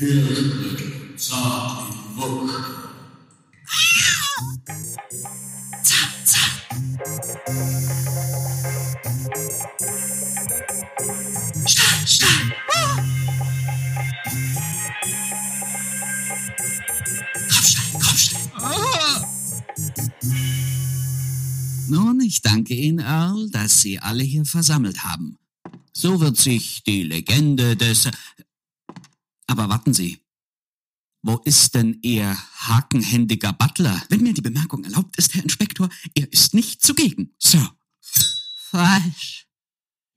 Hirschblüten, zart wie Wucht. Zart, zart. Stein, Stein. Kopfstein, Kopfstein. Nun, ich danke Ihnen, Earl, dass Sie alle hier versammelt haben. So wird sich die Legende des... Aber warten Sie. Wo ist denn Ihr hakenhändiger Butler? Wenn mir die Bemerkung erlaubt ist, Herr Inspektor, er ist nicht zugegen, Sir. Falsch.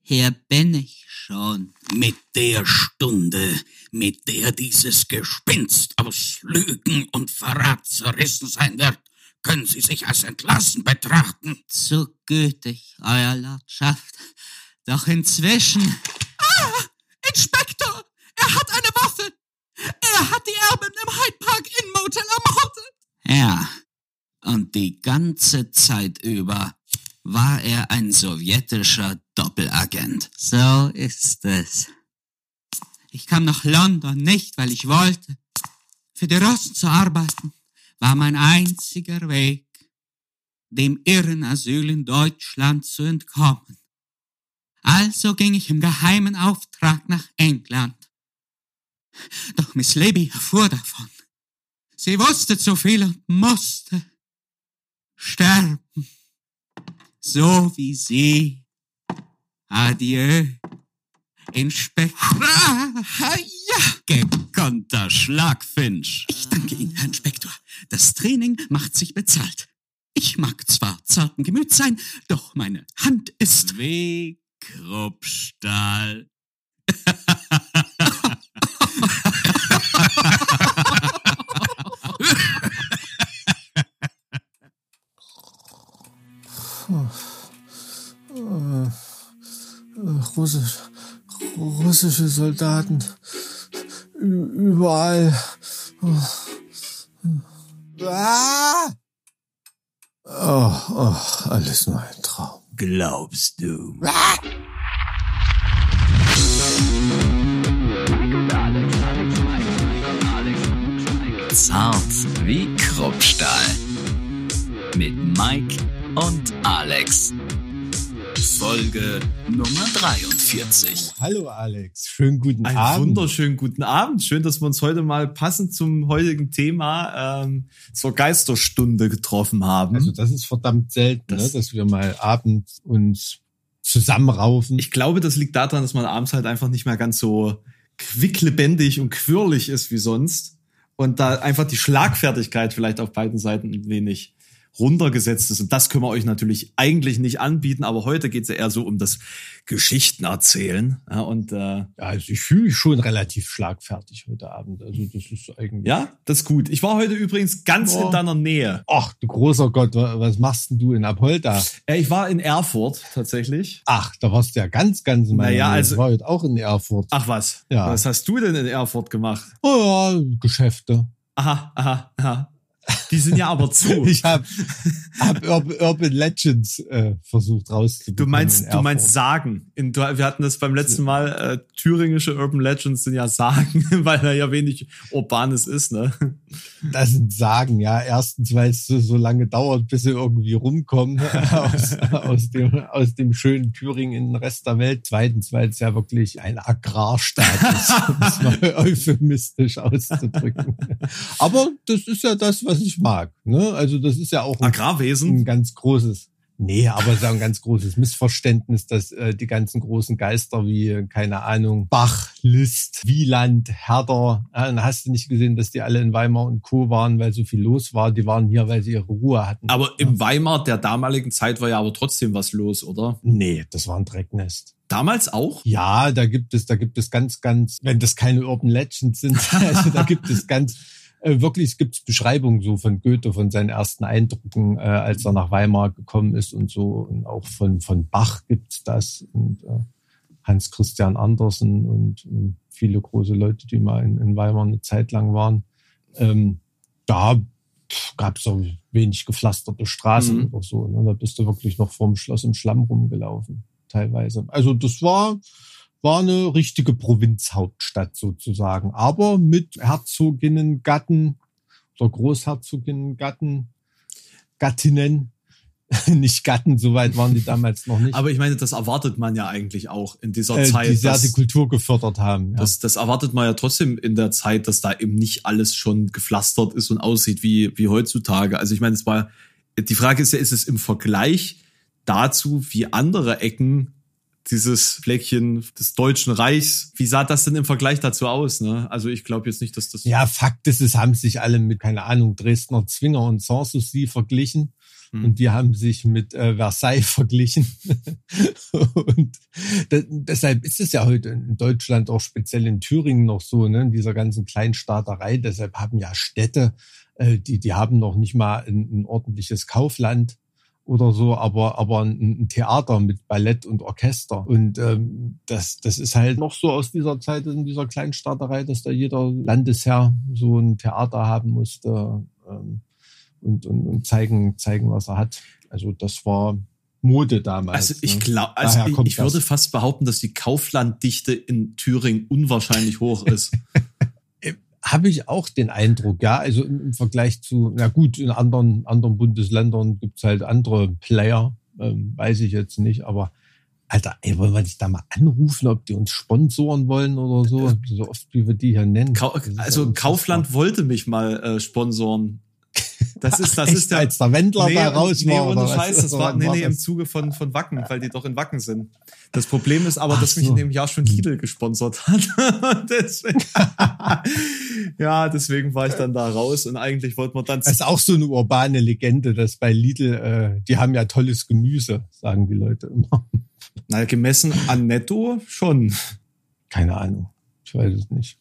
Hier bin ich schon. Mit der Stunde, mit der dieses Gespinst aus Lügen und Verrat zerrissen sein wird, können Sie sich als entlassen betrachten. Zu gütig, Euer Lordschaft. Doch inzwischen. Ah, Inspektor, er hat eine Waffe. Er hat die Erben im Hyde Park Inn Motel ermordet. Ja, und die ganze Zeit über war er ein sowjetischer Doppelagent. So ist es. Ich kam nach London nicht, weil ich wollte. Für die Russen zu arbeiten war mein einziger Weg, dem Irrenasyl in Deutschland zu entkommen. Also ging ich im geheimen Auftrag nach England. Doch Miss Libby erfuhr davon. Sie wusste zu viel und musste sterben. So wie sie. Adieu. Inspektor. Ah, ja, gekonnter Schlagfinch. Ich danke Ihnen, Herr Inspektor. Das Training macht sich bezahlt. Ich mag zwar zarten Gemüts sein, doch meine Hand ist wie Kruppstahl. Russisch, russische Soldaten. Überall. Oh, oh, alles nur ein Traum. Glaubst du? Zart wie Kruppstahl. Mit Mike und Alex. Folge Nummer 43. Hallo Alex, schönen guten Einen Abend. wunderschönen guten Abend. Schön, dass wir uns heute mal passend zum heutigen Thema ähm, zur Geisterstunde getroffen haben. Also das ist verdammt selten, Das- ne, dass wir mal abends uns zusammenraufen. ich glaube, das liegt daran, dass man abends halt einfach nicht mehr ganz so quicklebendig und quirlig ist wie sonst. Und da einfach die Schlagfertigkeit vielleicht auf beiden Seiten ein wenig runtergesetzt ist. Und das können wir euch natürlich eigentlich nicht anbieten, aber heute geht es ja eher so um das Geschichten erzählen. Ja, und äh, ja, also ich fühle mich schon relativ schlagfertig heute Abend. Also das ist eigentlich. ja, das ist gut. Ich war heute übrigens ganz Oh. in deiner Nähe. Ach, du großer Gott, wa- was machst denn du in Apolda? Äh, ich war in Erfurt tatsächlich. Ach, da warst du ja ganz, ganz in meiner Naja, Nähe. also- Ich war heute auch in Erfurt. Ach was? Ja. Was hast du denn in Erfurt gemacht? Oh ja, Geschäfte. Aha, aha, aha. Die sind ja aber zu. Ich habe hab Urban, Legends äh, versucht rauszubekommen. Du in meinst, du meinst Sagen. In, wir hatten das beim letzten Mal, äh, thüringische Urban Legends sind ja Sagen, weil da ja wenig Urbanes ist, ne? Das sind Sagen, ja. Erstens, weil es so, so lange dauert, bis sie irgendwie rumkommen aus, aus, dem, aus dem schönen Thüringen in den Rest der Welt. Zweitens, weil es ja wirklich ein Agrarstaat ist, um es mal euphemistisch auszudrücken. Aber das ist ja das, was ich mag. Ne? Also das ist ja auch ein Agrarwesen. ein ganz großes, nee, aber es ist auch ein ganz großes Missverständnis, dass äh, die ganzen großen Geister wie, äh, keine Ahnung, Bach, Liszt, Wieland, Herder, äh, dann hast du nicht gesehen, dass die alle in Weimar und Co. waren, weil so viel los war. Die waren hier, weil sie ihre Ruhe hatten. Aber im Weimar der damaligen Zeit war ja aber trotzdem was los, oder? Nee, das war ein Drecknest. Damals auch? Ja, da gibt es, da gibt es ganz, ganz, wenn das keine Urban Legends sind, also da gibt es ganz, äh, wirklich gibt es Beschreibungen so von Goethe, von seinen ersten Eindrücken, äh, als er nach Weimar gekommen ist und so. Und auch von, von Bach gibt's das und äh, Hans Christian Andersen und, und viele große Leute, die mal in, in Weimar eine Zeit lang waren. Ähm, da gab es auch wenig gepflasterte Straßen Mhm. oder so. Ne? Da bist du wirklich noch vorm Schloss im Schlamm rumgelaufen, teilweise. Also das war, war eine richtige Provinzhauptstadt sozusagen, aber mit Herzoginnengatten oder Großherzoginnengatten, Gattinnen, nicht Gatten, soweit waren die damals noch nicht. Aber ich meine, das erwartet man ja eigentlich auch in dieser äh, Zeit. die sehr dass- die Kultur gefördert haben. Ja. Das, das erwartet man ja trotzdem in der Zeit, dass da eben nicht alles schon gepflastert ist und aussieht wie, wie heutzutage. Also ich meine, es war, die Frage ist ja, ist es im Vergleich dazu, wie andere Ecken dieses Fleckchen des Deutschen Reichs, wie sah das denn im Vergleich dazu aus? Ne? Also ich glaube jetzt nicht, dass das. Ja, Fakt ist, es haben sich alle mit, keine Ahnung, Dresdner Zwinger und Sanssouci verglichen. Hm. Und die haben sich mit äh, Versailles verglichen. und de deshalb ist es ja heute in Deutschland, auch speziell in Thüringen noch so, ne, in dieser ganzen Kleinstaaterei. Deshalb haben ja Städte, äh, die, die haben noch nicht mal ein, ein ordentliches Kaufland oder so, aber, aber ein, Theater mit Ballett und Orchester. Und ähm, das, das ist halt noch so aus dieser Zeit, in dieser Kleinstaaterei, dass da jeder Landesherr so ein Theater haben musste ähm, und, und, und zeigen, zeigen, was er hat. Also das war Mode damals. Also ich ne? glaube, also ich, ich würde fast behaupten, dass die Kauflanddichte in Thüringen unwahrscheinlich hoch ist. Habe ich auch den Eindruck, ja. Also im, im Vergleich zu, na gut, in anderen, anderen Bundesländern gibt's halt andere Player, ähm, weiß ich jetzt nicht, aber Alter, ey, wollen wir dich da mal anrufen, ob die uns sponsoren wollen oder so? So oft, wie wir die hier nennen. Ja also. Kaufland wollte mich mal äh, sponsoren. Das ist, das Echt, ist der, als der Wendler da raus nee, war, ohne oder was? Scheiß, das war, nee, nee, im? Zuge von, von Wacken, weil die doch in Wacken sind. Das Problem ist aber, Ach dass mich so. in dem Jahr schon Lidl gesponsert hat. deswegen, ja, deswegen war ich dann da raus und eigentlich wollten wir dann Das ist auch so eine urbane Legende, dass bei Lidl, äh, die haben ja tolles Gemüse, sagen die Leute immer. na, gemessen an Netto schon. Keine Ahnung. Ich weiß es nicht.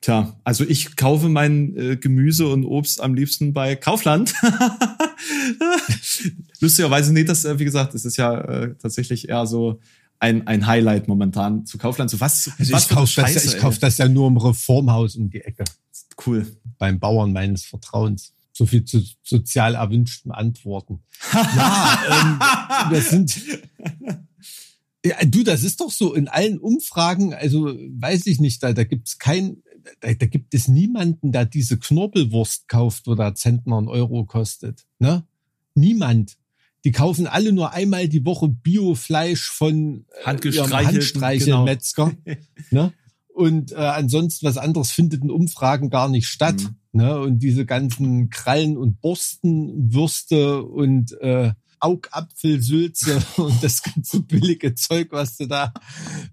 Tja, also ich kaufe mein äh, Gemüse und Obst am liebsten bei Kaufland. Lustigerweise, nee, das, äh, wie gesagt, das ist ja äh, tatsächlich eher so ein, ein Highlight momentan zu Kaufland. So was, Also was ich kaufe das, ja, ich kauf das ja nur im Reformhaus um die Ecke. Cool. Beim Bauern meines Vertrauens. So viel zu sozial erwünschten Antworten. ja, ähm, das sind. Ja, du, das ist doch so in allen Umfragen, also weiß ich nicht, da, da gibt's kein, da, da gibt es niemanden, der diese Knorpelwurst kauft, wo der Zentner einen Euro kostet. Ne? Niemand. Die kaufen alle nur einmal die Woche Biofleisch von äh, Handstreichelmetzger. ne? Und äh, ansonsten was anderes findet in Umfragen gar nicht statt. Mhm. Ne? Und diese ganzen Krallen und Borstenwürste und äh, Augapfelsülze und das ganze billige Zeug, was du da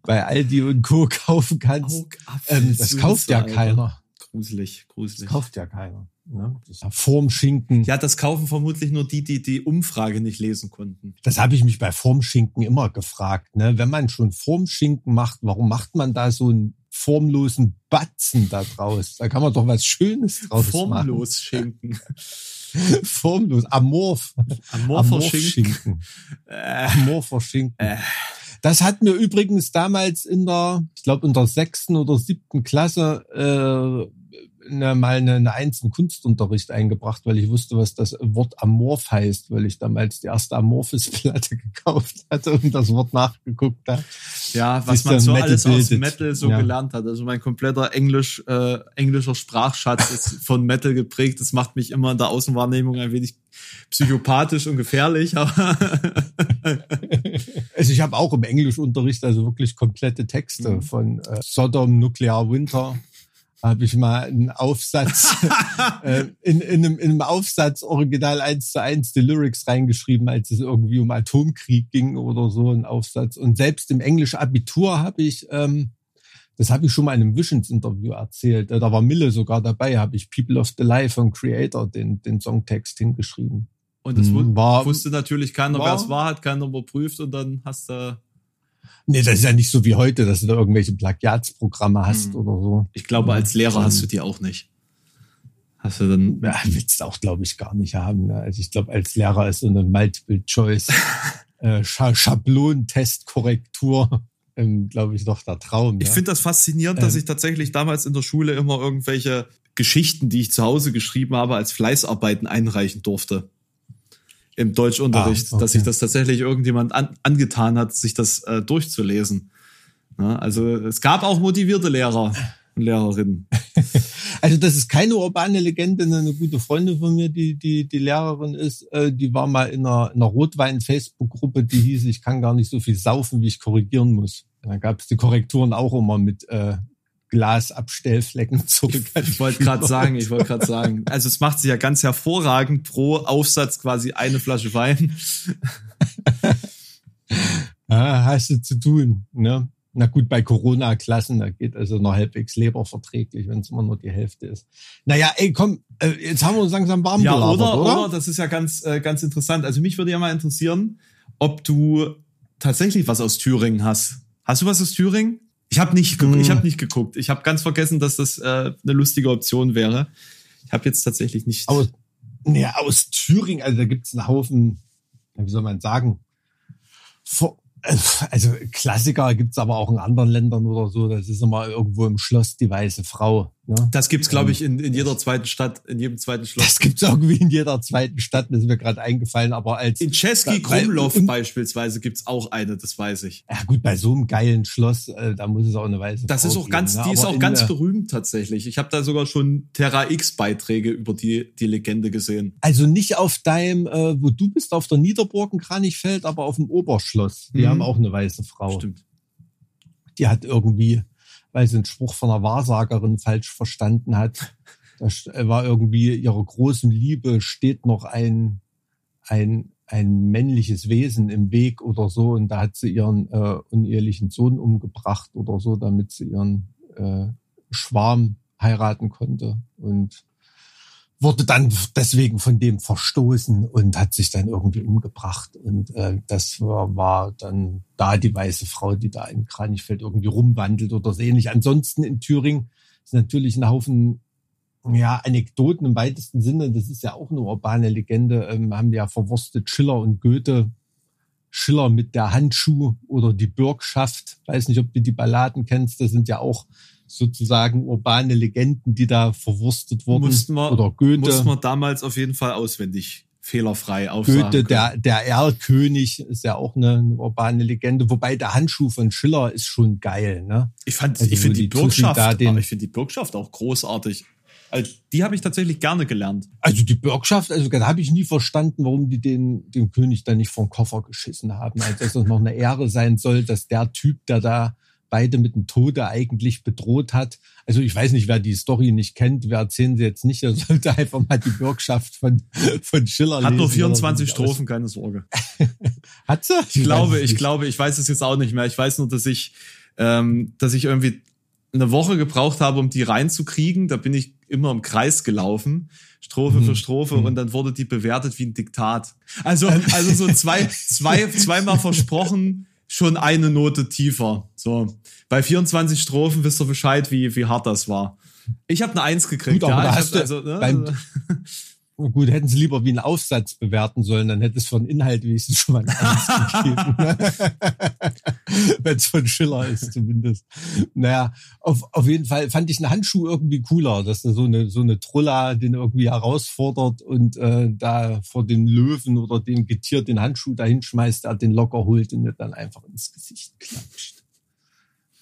bei Aldi und Co. kaufen kannst. Ähm, das kauft ja keiner. Gruselig, Das gruselig. kauft ja keiner. Ne? Das ja Formschinken. Ja, das kaufen vermutlich nur die, die die Umfrage nicht lesen konnten. Das habe ich mich bei Formschinken immer gefragt. Ne? Wenn man schon Formschinken macht, warum macht man da so einen formlosen Batzen da draus? Da kann man doch was Schönes draus Formlos machen. Formlos. Amorph. Amorpher Schinken. Schinken. Äh, Amorpher Schinken. Äh. Das hat mir übrigens damals in der, ich glaube in der sechsten oder siebten Klasse äh, ne, mal eine, eine Eins im Kunstunterricht eingebracht, weil ich wusste, was das Wort Amorph heißt, weil ich damals die erste Amorphis-Platte gekauft hatte und das Wort nachgeguckt habe. ja, was man so Metal alles aus bildet. Metal so Ja. gelernt hat. Also mein kompletter Englisch, äh, englischer Sprachschatz ist von Metal geprägt. Das macht mich immer in der Außenwahrnehmung ein wenig psychopathisch und gefährlich, aber Also ich habe auch im Englischunterricht also wirklich komplette Texte Mhm. von äh, Sodom Nuclear Winter. Habe ich mal einen Aufsatz äh, in, in, einem, in einem Aufsatz original eins zu eins die Lyrics reingeschrieben, als es irgendwie um Atomkrieg ging oder so ein Aufsatz. Und selbst im Englisch Abitur habe ich, ähm, das habe ich schon mal in einem Visions-Interview erzählt. äh, Da war Mille sogar dabei, habe ich People of the Life von Creator den, den Songtext hingeschrieben. und es Mhm, war- wusste natürlich keiner, war- wer es war, hat keiner überprüft und dann hast du, Nee, das ist ja nicht so wie heute, dass du da irgendwelche Plagiatsprogramme hast Mhm. oder so. ich glaube, als Lehrer hast du die auch nicht. Hast du dann, Ja, willst du auch, glaube ich, gar nicht haben. Ne? Also ich glaube, als Lehrer ist so eine Multiple-Choice äh, Scha Schablontestkorrektur, ähm, glaube ich, doch der Traum. Ich ja? finde das faszinierend, dass Ähm. ich tatsächlich damals in der Schule immer irgendwelche Geschichten, die ich zu Hause geschrieben habe, als Fleißarbeiten einreichen durfte. Im Deutschunterricht, Ah, okay. dass sich das tatsächlich irgendjemand an, angetan hat, sich das äh, durchzulesen. Ja, also es gab auch motivierte Lehrer und Lehrerinnen. Also das ist keine urbane Legende. Eine gute Freundin von mir, die die die Lehrerin ist, äh, die war mal in einer, in einer Rotwein-Facebook-Gruppe, die hieß, ich kann gar nicht so viel saufen, wie ich korrigieren muss. Da gab es die Korrekturen auch immer mit äh, Glasabstellflecken zurück. Ich wollte gerade sagen, ich wollte gerade sagen. Also es macht sich ja ganz hervorragend pro Aufsatz quasi eine Flasche Wein. Ja, hast du zu tun. Ne? Na gut, bei Corona-Klassen, da geht also noch halbwegs leberverträglich, wenn es immer nur die Hälfte ist. Naja, ey, komm, äh, jetzt haben wir uns langsam warm Ja, gelabert, oder, oder? oder? Das ist ja ganz, äh, ganz interessant. Also mich würde ja mal interessieren, ob du tatsächlich was aus Thüringen hast. Hast du was aus Thüringen? Ich habe nicht, Hm. ich habe nicht geguckt. Ich habe ganz vergessen, dass das äh, eine lustige Option wäre. Ich habe jetzt tatsächlich nicht. Aus, nee, aus Thüringen, also da gibt's einen Haufen, wie soll man sagen, vor, also Klassiker gibt's aber auch in anderen Ländern oder so. Das ist immer irgendwo im Schloss die weiße Frau. Ne? das gibt's, glaube ich, in, in jeder zweiten Stadt, in jedem zweiten Schloss. Das gibt's irgendwie in jeder zweiten Stadt, das ist mir gerade eingefallen, aber als In Czeski Krumlov beispielsweise gibt's auch eine, das weiß ich. ja gut, bei so einem geilen Schloss, äh, da muss es auch eine weiße Das Frau ist auch geben, ganz, ne? die ist Aber auch ganz berühmt tatsächlich. Ich habe da sogar schon Terra X Beiträge über die die Legende gesehen. Also nicht auf deinem, äh, wo du bist, auf der Niederburg in Kranichfeld, aber auf dem Oberschloss. Die Mhm. haben auch eine weiße Frau. Stimmt. Die hat irgendwie, weil sie einen Spruch von einer Wahrsagerin falsch verstanden hat. Da äh, war irgendwie ihrer großen Liebe steht noch ein, ein, ein männliches Wesen im Weg oder so. Und da hat sie ihren äh, unehelichen Sohn umgebracht oder so, damit sie ihren äh, Schwarm heiraten konnte. Und wurde dann deswegen von dem verstoßen und hat sich dann irgendwie umgebracht. Und äh, das war, war dann da die weiße Frau, die da in Kranichfeld irgendwie rumwandelt oder so ähnlich. Ansonsten in Thüringen ist natürlich ein Haufen ja, Anekdoten im weitesten Sinne. Das ist ja auch eine urbane Legende. Ähm, haben ja verwurstet Schiller und Goethe. Schiller mit der Handschuh oder die Bürgschaft. Weiß nicht, ob du die Balladen kennst. Das sind ja auch sozusagen urbane Legenden, die da verwurstet wurden. Mussten wir- oder Goethe. Muss man damals auf jeden Fall auswendig fehlerfrei aufsagen. Goethe, der, der Erlkönig, ist ja auch eine, eine urbane Legende. Wobei der Handschuh von Schiller ist schon geil, ne? Ich fand, Also ich finde die die Bürgschaft, da den- aber ich finde die Bürgschaft auch großartig. Also, die habe ich tatsächlich gerne gelernt. Also die Bürgschaft, also da habe ich nie verstanden, warum die den, den König da nicht vom Koffer geschissen haben. Als dass es noch eine Ehre sein soll, dass der Typ, der da beide mit dem Tode eigentlich bedroht hat. Also ich weiß nicht, wer die Story nicht kennt, wir erzählen sie jetzt nicht, er sollte einfach mal die Bürgschaft von, von Schiller Hat nur lesen, 24 oder so. Strophen, keine Sorge. Hat sie? Ich glaube, weiß es ich glaube, ich weiß es jetzt auch nicht mehr. Ich weiß nur, dass ich, ähm, dass ich irgendwie eine Woche gebraucht habe, um die reinzukriegen. Da bin ich immer im Kreis gelaufen, Strophe Mhm. für Strophe, und dann wurde die bewertet wie ein Diktat. Also, also so zwei, zwei, zweimal versprochen, schon eine Note tiefer. So. Bei 24 Strophen wisst ihr Bescheid, wie, wie hart das war. Ich habe eine Eins gekriegt. Gut, aber ja, da hast hab, du also, ne, beim- Gut, hätten sie lieber wie einen Aufsatz bewerten sollen, dann hätte es von Inhalt wenigstens schon mal ein Eins gegeben. Wenn es von Schiller ist zumindest. Naja, auf, auf jeden Fall fand ich einen Handschuh irgendwie cooler, dass da so eine, so eine Trulla den irgendwie herausfordert und äh, da vor dem Löwen oder dem Getier den Handschuh dahin schmeißt, er den locker holt und mir dann einfach ins Gesicht klatscht.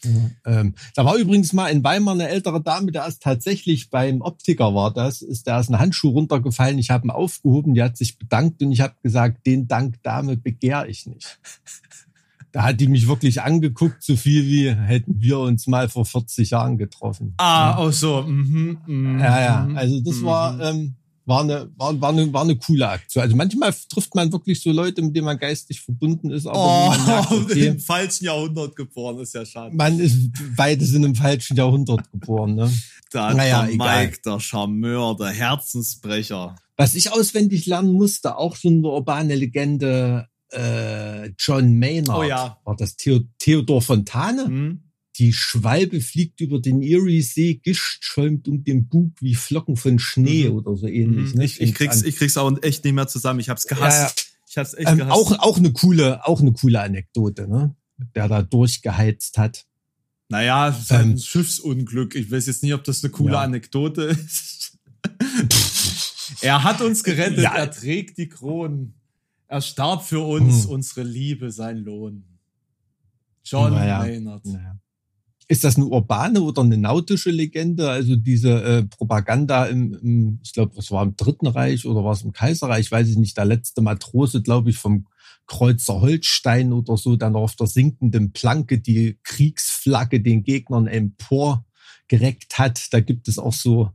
Ja, ähm, da war übrigens mal in Weimar eine ältere Dame, der ist tatsächlich beim Optiker war das, ist da ist ein Handschuh runtergefallen, ich habe ihn aufgehoben, die hat sich bedankt und ich habe gesagt, den Dank Dame begehr ich nicht. Da hat die mich wirklich angeguckt, so viel wie hätten wir uns mal vor 40 Jahren getroffen. Ah, oh so. Mhm, mhm, Ja, ja, mhm, also das mhm. war, ähm, war, eine, war, war, eine, war eine coole Aktion. Also manchmal trifft man wirklich so Leute, mit denen man geistig verbunden ist, aber man merkt, Oh, okay, im falschen Jahrhundert geboren, ist ja schade. man ist beide sind im falschen Jahrhundert geboren. Ne? Da Naja, der egal. Mike, der Charmeur, der Herzensbrecher. Was ich auswendig lernen musste, auch schon eine urbane Legende, äh, John Maynard. Oh ja. War das Theo Theodor Fontane? Hm? Die Schwalbe fliegt über den Erie-See, Gischt schäumt um den Bug wie Flocken von Schnee Mhm. oder so ähnlich. ne? Ich, ich, krieg's, ich krieg's auch echt nicht mehr zusammen. Ich hab's gehasst. Ja. Ich hab's echt ähm, gehasst. auch, auch eine coole, auch eine coole Anekdote, ne? Der da durchgeheizt hat. naja, ist halt Ähm, Schiffsunglück. Ich weiß jetzt nicht, ob das eine coole Ja. Anekdote ist. er hat uns gerettet, Ja. er trägt die Kronen. Er starb für uns, Hm. unsere Liebe, sein Lohn. John Naja. Maynard. Naja. Ist das eine urbane oder eine nautische Legende? Also diese äh, Propaganda im, im ich glaube, es war im Dritten Reich oder war es im Kaiserreich, weiß ich nicht, der letzte Matrose, glaube ich, vom Kreuzer Holstein oder so, dann auf der sinkenden Planke die Kriegsflagge den Gegnern emporgereckt hat. Da gibt es auch so,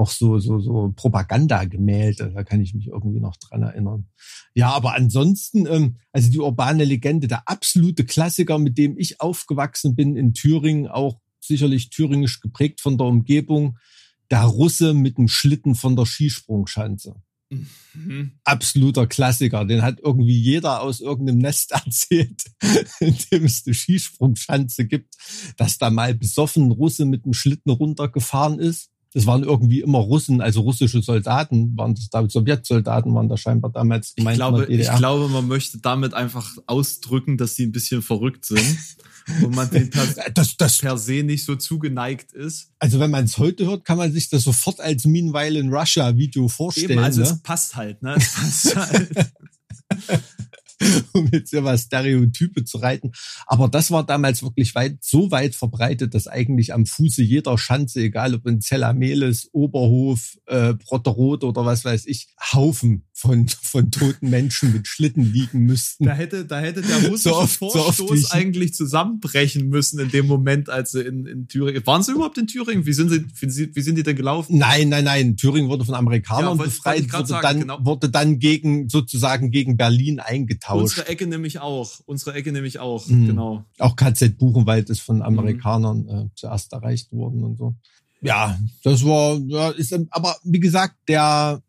auch so, so, so Propagandagemälde. Da kann ich mich irgendwie noch dran erinnern. Ja, aber ansonsten, ähm, also die urbane Legende, der absolute Klassiker, mit dem ich aufgewachsen bin in Thüringen, auch sicherlich thüringisch geprägt von der Umgebung, der Russe mit dem Schlitten von der Skisprungschanze. Mhm. Absoluter Klassiker. Den hat irgendwie jeder aus irgendeinem Nest erzählt, in dem es eine Skisprungschanze gibt, dass da mal besoffen Russe mit dem Schlitten runtergefahren ist. Das waren irgendwie immer Russen, also russische Soldaten, waren das da, Sowjetsoldaten waren da scheinbar damals Ich glaube, ich glaube, man möchte damit einfach ausdrücken, dass die ein bisschen verrückt sind und man den per, das, das, per se nicht so zugeneigt ist. also wenn man es heute hört, kann man sich das sofort als Meanwhile in Russia Video vorstellen. Eben, also ne? es passt halt, ne? Es passt halt. um jetzt immer Stereotype zu reiten. Aber das war damals wirklich weit, so weit verbreitet, dass eigentlich am Fuße jeder Schanze, egal ob in Zellameles, Oberhof, äh, Brotterode oder was weiß ich, Haufen von, von toten Menschen mit Schlitten liegen müssten. Da hätte, da hätte der russische So oft- so Vorstoß ich- eigentlich zusammenbrechen müssen in dem Moment, als sie in, in Thüringen. Waren sie überhaupt in Thüringen? Wie sind sie, wie, sind- die denn gelaufen? Nein, nein, nein. Thüringen wurde von Amerikanern Ja, befreit, wurde, sagen, dann, genau. wurde dann gegen, sozusagen gegen Berlin eingetauscht. Unsere Ecke nämlich auch. Unsere Ecke nämlich auch, Mhm. genau. Auch KZ Buchenwald ist Mhm. von Amerikanern äh, zuerst erreicht worden und so. Ja, das war, ja, ist, aber wie gesagt, der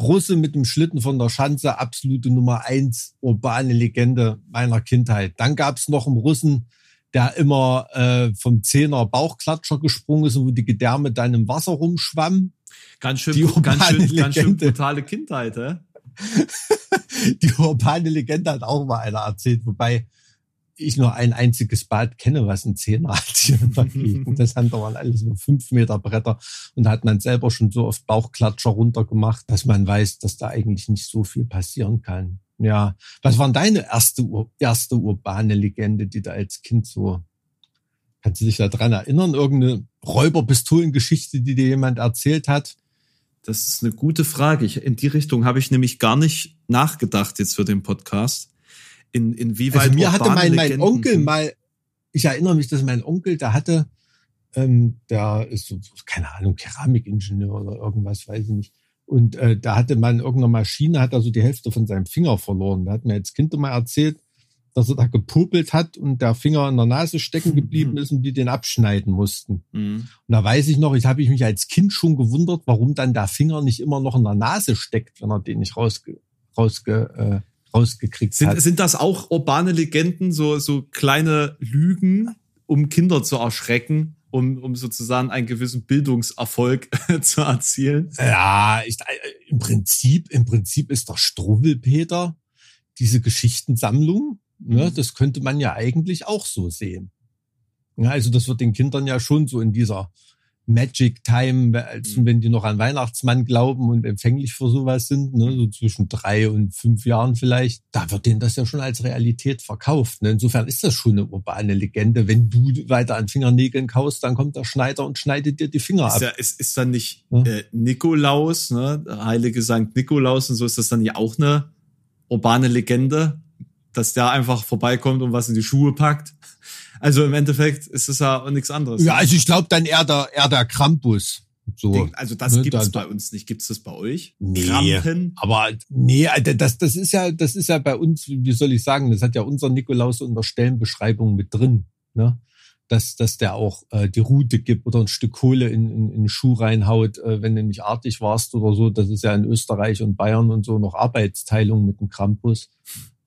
Russe mit dem Schlitten von der Schanze, absolute Nummer eins urbane Legende meiner Kindheit. Dann gab's noch einen Russen, der immer äh, vom Zehner Bauchklatscher gesprungen ist und wo die Gedärme dann im Wasser rumschwammen. Ganz schön, Die ganz schön, ganz schön brutale Kindheit, hä? Die urbane Legende hat auch mal einer erzählt, wobei ich nur ein einziges Bad kenne, was ein Zehner hat hier in der Gegend. Das andere waren alles nur fünf Meter Bretter und da hat man selber schon so oft Bauchklatscher runtergemacht, dass man weiß, dass da eigentlich nicht so viel passieren kann. Ja, was war denn deine erste, erste urbane Legende, die du als Kind so, kannst du dich da dran erinnern? Irgendeine Räuberpistolengeschichte, die dir jemand erzählt hat? Das ist eine gute Frage. Ich, in die Richtung habe ich nämlich gar nicht nachgedacht jetzt für den Podcast. In, inwieweit Also mir hatte mein, mein Onkel mal, ich erinnere mich, dass mein Onkel, der hatte, ähm, der ist so, keine Ahnung, Keramikingenieur oder irgendwas, weiß ich nicht. Und äh, da hatte man in irgendeiner Maschine, hat er so die Hälfte von seinem Finger verloren. Da hat mir als Kind immer erzählt, dass er da gepopelt hat und der Finger in der Nase stecken geblieben ist und die den abschneiden mussten. Mhm. Und da weiß ich noch, ich habe ich mich als Kind schon gewundert, warum dann der Finger nicht immer noch in der Nase steckt, wenn er den nicht rausge, rausge, rausgekriegt hat. Sind, sind das auch urbane Legenden, so, so kleine Lügen, um Kinder zu erschrecken, um, um sozusagen einen gewissen Bildungserfolg zu erzielen? Ja, ich, äh, im Prinzip, im Prinzip ist der Struwwelpeter diese Geschichtensammlung. Ne, Mhm. das könnte man ja eigentlich auch so sehen. Ja, also das wird den Kindern ja schon so in dieser Magic Time, als Mhm. wenn die noch an Weihnachtsmann glauben und empfänglich für sowas sind, ne, so zwischen drei und fünf Jahren vielleicht, da wird denen das ja schon als Realität verkauft. Ne? Insofern ist das schon eine urbane Legende. Wenn du weiter an Fingernägeln kaust, dann kommt der Schneider und schneidet dir die Finger Ist, ab. ja, ist, ist dann nicht Ja. äh, Nikolaus, ne? der heilige Sankt Nikolaus und so, ist das dann ja auch eine urbane Legende, dass der einfach vorbeikommt und was in die Schuhe packt? Also im Endeffekt ist es ja auch nichts anderes. Ja, also ich glaube dann eher der, eher der Krampus. So. Also das Ne, gibt da- bei uns nicht. Gibt es das bei euch? Nee. Krampen? Aber nee, Alter, das, das ist ja, das ist ja bei uns, wie soll ich sagen, das hat ja unser Nikolaus in der Stellenbeschreibung mit drin, ne? Dass, dass der auch äh, die Route gibt oder ein Stück Kohle in, in, in den Schuh reinhaut, äh, wenn du nicht artig warst oder so. Das ist ja in Österreich und Bayern und so noch Arbeitsteilung mit dem Krampus.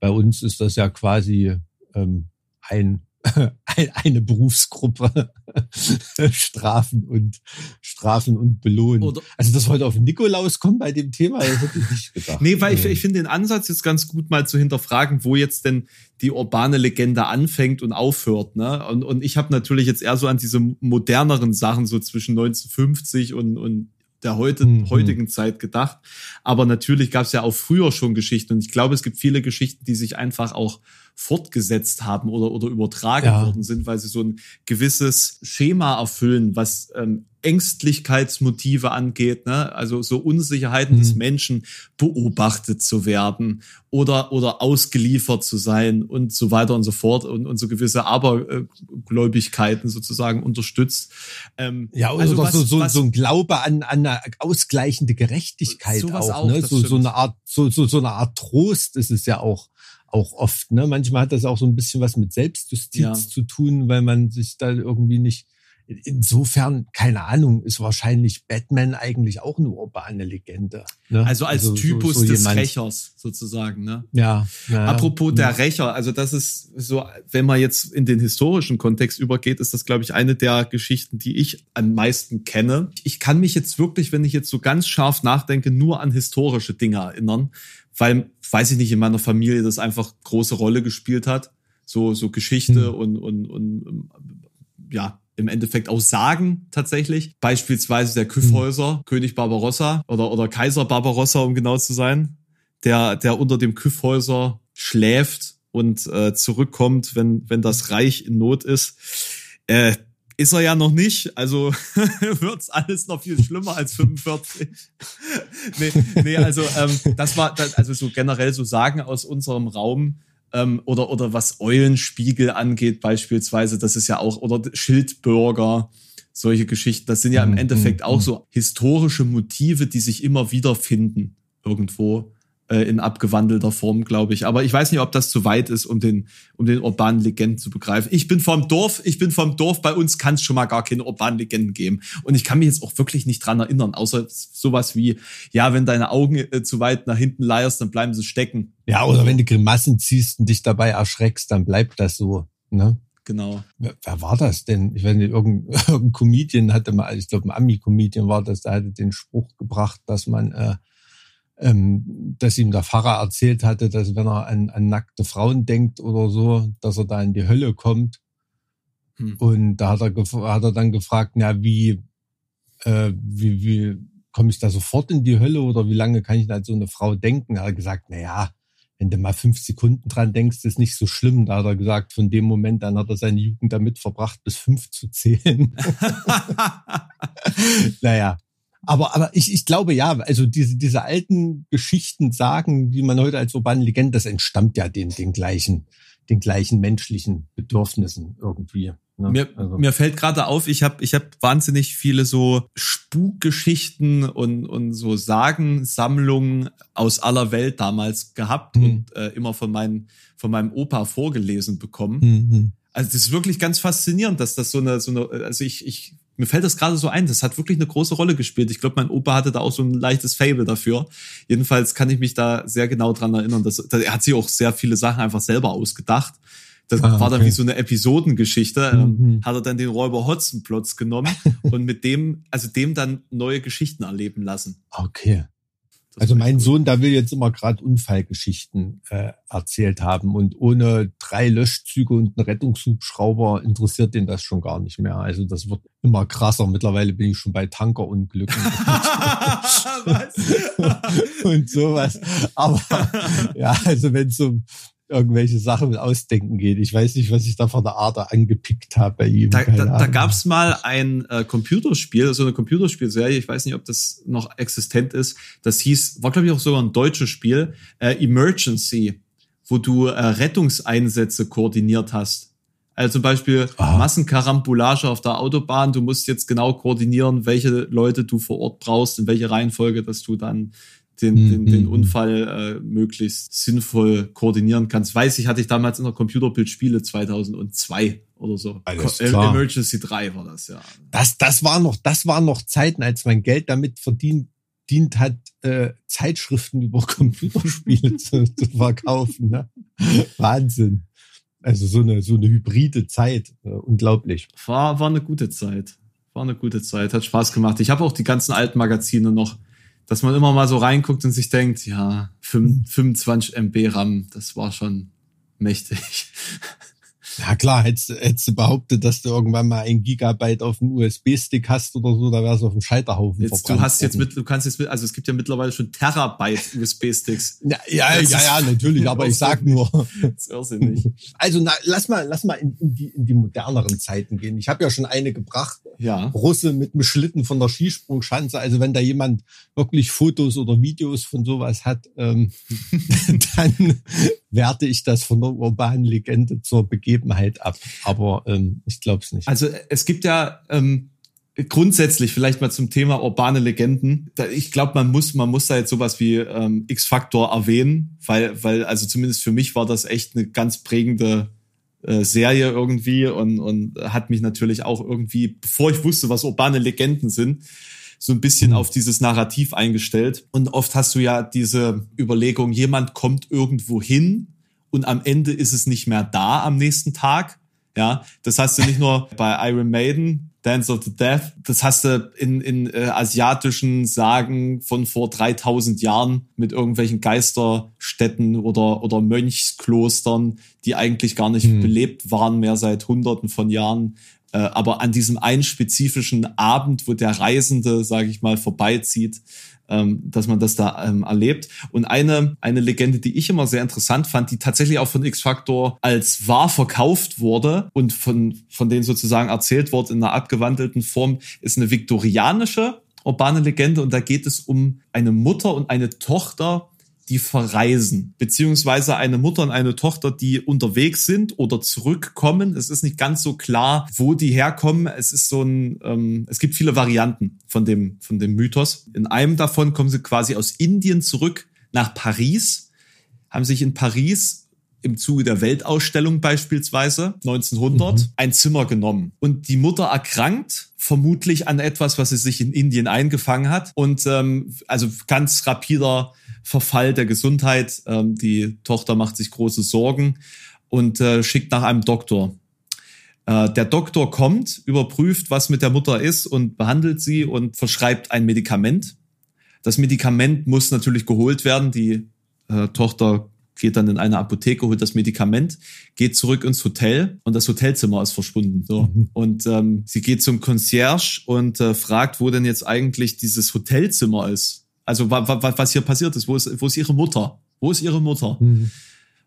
Bei uns ist das ja quasi ähm, ein eine Berufsgruppe. Strafen und Strafen und Belohnen. Oder- also das heute auf Nikolaus kommt bei dem Thema, das hätte ich nicht gedacht. Nee, weil ich, ich finde den Ansatz jetzt ganz gut mal zu hinterfragen, wo jetzt denn die urbane Legende anfängt und aufhört. Ne? Und, und ich habe natürlich jetzt eher so an diese moderneren Sachen so zwischen 1950 und, und der heute, Mhm. heutigen Zeit gedacht. Aber natürlich gab es ja auch früher schon Geschichten und ich glaube, es gibt viele Geschichten, die sich einfach auch fortgesetzt haben oder, oder übertragen Ja. worden sind, weil sie so ein gewisses Schema erfüllen, was ähm, Ängstlichkeitsmotive angeht, ne? also so Unsicherheiten des Mhm. Menschen beobachtet zu werden oder, oder ausgeliefert zu sein und so weiter und so fort und, und so gewisse Abergläubigkeiten sozusagen unterstützt. Ähm, Ja, oder also was- so, so, was- so ein Glaube an, an eine ausgleichende Gerechtigkeit auch, auch, ne? So, so eine Art, so, so, so eine Art Trost ist es ja auch, auch oft, ne? Manchmal hat das auch so ein bisschen was mit Selbstjustiz Ja. zu tun, weil man sich da irgendwie nicht, insofern, keine Ahnung, ist wahrscheinlich Batman eigentlich auch eine urbane Legende. Ne? also als so- Typus so des jemand. Rächers sozusagen, ne? Ja, ja. Apropos der Mhm. Rächer, also das ist so, wenn man jetzt in den historischen Kontext übergeht, ist das, glaube ich, eine der Geschichten, die ich am meisten kenne. Ich kann mich jetzt wirklich, wenn ich jetzt so ganz scharf nachdenke, nur an historische Dinge erinnern, weil, weiß ich nicht, in meiner Familie das einfach große Rolle gespielt hat. So, so Geschichte Mhm. und, und, und, ähm, ja, im Endeffekt auch Sagen tatsächlich. Beispielsweise der Kyffhäuser, König Barbarossa oder, oder Kaiser Barbarossa, um genau zu sein, der, der unter dem Kyffhäuser schläft und äh, zurückkommt, wenn, wenn das Reich in Not ist. Äh, ist er ja noch nicht, also wird's alles noch viel schlimmer als 45. nee, nee, also ähm, das war das, also so generell so Sagen aus unserem Raum ähm, oder oder was Eulenspiegel angeht beispielsweise, das ist ja auch oder Schildbürger, solche Geschichten, das sind ja im Mhm, Endeffekt mhm, auch mhm. so historische Motive, die sich immer wieder finden irgendwo äh, in abgewandelter Form, glaube ich. Aber ich weiß nicht, ob das zu weit ist, um den, um den urbanen Legenden zu begreifen. Ich bin vom Dorf, ich bin vom Dorf, bei uns kann es schon mal gar keine urbanen Legenden geben. Und ich kann mich jetzt auch wirklich nicht dran erinnern, außer sowas wie, ja, wenn deine Augen äh, zu weit nach hinten leierst, dann bleiben sie stecken. Ja, oder wenn du Grimassen ziehst und dich dabei erschreckst, dann bleibt das so. Ne? Genau. Wer, wer war das denn? Ich weiß nicht, irgendein, irgendein Comedian hatte mal, ich glaube, ein Ami-Comedian war das, der hatte den Spruch gebracht, dass man, äh, ähm, dass ihm der Pfarrer erzählt hatte, dass wenn er an, an nackte Frauen denkt oder so, dass er da in die Hölle kommt. Hm. Und da hat er, hat er dann gefragt, na, wie, äh, wie, wie komme ich da sofort in die Hölle oder wie lange kann ich an so eine Frau denken? Er hat gesagt, na ja, wenn du mal fünf Sekunden dran denkst, ist nicht so schlimm. Da hat er gesagt, von dem Moment an hat er seine Jugend damit verbracht, bis fünf zu zählen. naja. Aber, aber ich, ich glaube ja, also diese, diese alten Geschichten, Sagen, die man heute als urbane Legende, das entstammt ja den, den gleichen, den gleichen menschlichen Bedürfnissen irgendwie. Ne? Mir, also, mir fällt gerade auf, ich habe ich hab wahnsinnig viele so Spukgeschichten und, und so Sagensammlungen aus aller Welt damals gehabt Hm. und äh, immer von, meinen, von meinem Opa vorgelesen bekommen. Mhm. Also das ist wirklich ganz faszinierend, dass das so eine, so eine, also ich, ich, mir fällt das gerade so ein, das hat wirklich eine große Rolle gespielt. Ich glaube, mein Opa hatte da auch so ein leichtes Fable dafür. Jedenfalls kann ich mich da sehr genau dran erinnern. Dass, er hat sich auch sehr viele Sachen einfach selber ausgedacht. Das Ah, war dann okay. wie so eine Episodengeschichte. Ähm, Mhm. hat er dann den Räuber Hotzenplotz genommen und mit dem, also dem dann neue Geschichten erleben lassen. Okay. Also mein. Sohn, da will jetzt immer gerade Unfallgeschichten äh, erzählt haben und ohne drei Löschzüge und einen Rettungshubschrauber interessiert den das schon gar nicht mehr. Also das wird immer krasser. Mittlerweile bin ich schon bei Tankerunglücken und sowas. Aber ja, also wenn es um irgendwelche Sachen mit Ausdenken geht, ich weiß nicht, was ich da von der Ader angepickt habe bei ihm. Da, da, da gab mal ein äh, Computerspiel, so eine Computerspielserie, ich weiß nicht, ob das noch existent ist. Das hieß, war glaube ich auch sogar ein deutsches Spiel, äh, Emergency, wo du äh, Rettungseinsätze koordiniert hast. Also zum Beispiel Ah. Massenkarambolage auf der Autobahn. Du musst jetzt genau koordinieren, welche Leute du vor Ort brauchst, in welche Reihenfolge, dass du dann den, Mhm. den, den Unfall äh, möglichst sinnvoll koordinieren kannst. Weiß ich, hatte ich damals in der Computerbildspiele 2002 oder so. Alles äh, klar. Emergency 3 war das, ja. Das, das war noch, das waren noch Zeiten, als mein Geld damit verdient dient hat, äh, Zeitschriften über Computerspiele zu, zu verkaufen. Ne? Wahnsinn. Also so eine, so eine hybride Zeit. Äh, unglaublich. War, war eine gute Zeit. War eine gute Zeit. Hat Spaß gemacht. Ich habe auch die ganzen alten Magazine noch, dass man immer mal so reinguckt und sich denkt, ja, fünf- 25 MB RAM, das war schon mächtig. Ja klar, hättest, hättest du behauptet, dass du irgendwann mal ein Gigabyte auf dem USB-Stick hast oder so, da wärst du auf dem Scheiterhaufen jetzt, Du hast jetzt mit, du kannst jetzt mit, also es gibt ja mittlerweile schon Terabyte USB-Sticks. Ja, ja, ja, ja, natürlich, aber ich sag nur. Das ist irrsinnig. Also na, lass mal, lass mal in, in, die, in die moderneren Zeiten gehen. Ich habe ja schon eine gebracht. Ja. Russe mit einem Schlitten von der Skisprungschanze. Also wenn da jemand wirklich Fotos oder Videos von sowas hat, ähm, dann werte ich das von der urbanen Legende zur Begebenheit ab. Aber ähm, ich glaube es nicht. Also es gibt ja ähm, grundsätzlich vielleicht mal zum Thema urbane Legenden. Ich glaube, man muss, man muss da jetzt sowas wie ähm, X-Factor erwähnen, weil, weil, also zumindest für mich war das echt eine ganz prägende äh, Serie irgendwie und, und hat mich natürlich auch irgendwie, bevor ich wusste, was urbane Legenden sind, so ein bisschen mhm. auf dieses Narrativ eingestellt. Und oft hast du ja diese Überlegung, jemand kommt irgendwo hin und am Ende ist es nicht mehr da am nächsten Tag. Ja, das hast du nicht nur bei Iron Maiden, Dance of the Death, das hast du in, in äh, asiatischen Sagen von vor 3000 Jahren mit irgendwelchen Geisterstädten oder, oder Mönchsklostern, die eigentlich gar nicht mhm. belebt waren mehr seit hunderten von Jahren. Äh, aber an diesem einen spezifischen Abend, wo der Reisende, sage ich mal, vorbeizieht, ähm, dass man das da ähm, erlebt. Und eine, eine Legende, die ich immer sehr interessant fand, die tatsächlich auch von X-Factor als wahr verkauft wurde und von, von denen sozusagen erzählt wurde in einer abgewandelten Form, ist eine viktorianische urbane Legende und da geht es um eine Mutter und eine Tochter, die verreisen, beziehungsweise eine Mutter und eine Tochter, die unterwegs sind oder zurückkommen. Es ist nicht ganz so klar, wo die herkommen. Es ist so ein, ähm, es gibt viele Varianten von dem, von dem Mythos. In einem davon kommen sie quasi aus Indien zurück nach Paris, haben sich in Paris im Zuge der Weltausstellung beispielsweise 1900 mhm. ein Zimmer genommen und die Mutter erkrankt vermutlich an etwas, was sie sich in Indien eingefangen hat und ähm, also ganz rapider Verfall der Gesundheit. Ähm, die Tochter macht sich große Sorgen und äh, schickt nach einem Doktor. Äh, der Doktor kommt, überprüft, was mit der Mutter ist und behandelt sie und verschreibt ein Medikament. Das Medikament muss natürlich geholt werden. Die äh, Tochter geht dann in eine Apotheke, holt das Medikament, geht zurück ins Hotel und das Hotelzimmer ist verschwunden. So. Mhm. Und ähm, sie geht zum Concierge und äh, fragt, wo denn jetzt eigentlich dieses Hotelzimmer ist. Also was hier passiert ist, wo ist, wo ist ihre Mutter? Wo ist ihre Mutter? Mhm.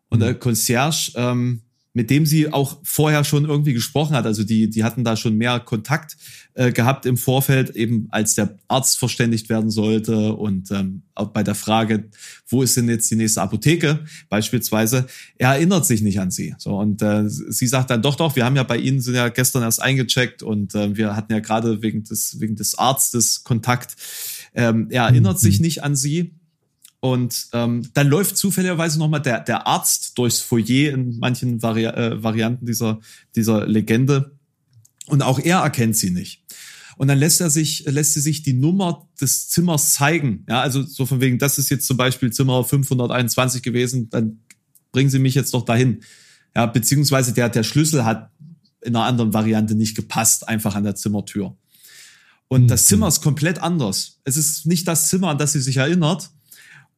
Und der Concierge, ähm, mit dem sie auch vorher schon irgendwie gesprochen hat, also die, die hatten da schon mehr Kontakt äh, gehabt im Vorfeld, eben als der Arzt verständigt werden sollte und ähm, auch bei der Frage, wo ist denn jetzt die nächste Apotheke beispielsweise, er erinnert sich nicht an sie. So und äh, sie sagt dann doch, doch, wir haben ja bei Ihnen sind ja gestern erst eingecheckt und äh, wir hatten ja gerade wegen des wegen des Arztes Kontakt ähm, er erinnert sich mhm. nicht an sie. Und ähm, dann läuft zufälligerweise nochmal der, der Arzt durchs Foyer in manchen Vari äh, Varianten dieser, dieser Legende. Und auch er erkennt sie nicht. Und dann lässt er sich, lässt sie sich die Nummer des Zimmers zeigen. Ja, also so von wegen, das ist jetzt zum Beispiel Zimmer 521 gewesen, dann bringen Sie mich jetzt doch dahin. Ja, beziehungsweise der, der Schlüssel hat in einer anderen Variante nicht gepasst, einfach an der Zimmertür. Und mhm. das Zimmer ist komplett anders. Es ist nicht das Zimmer, an das sie sich erinnert.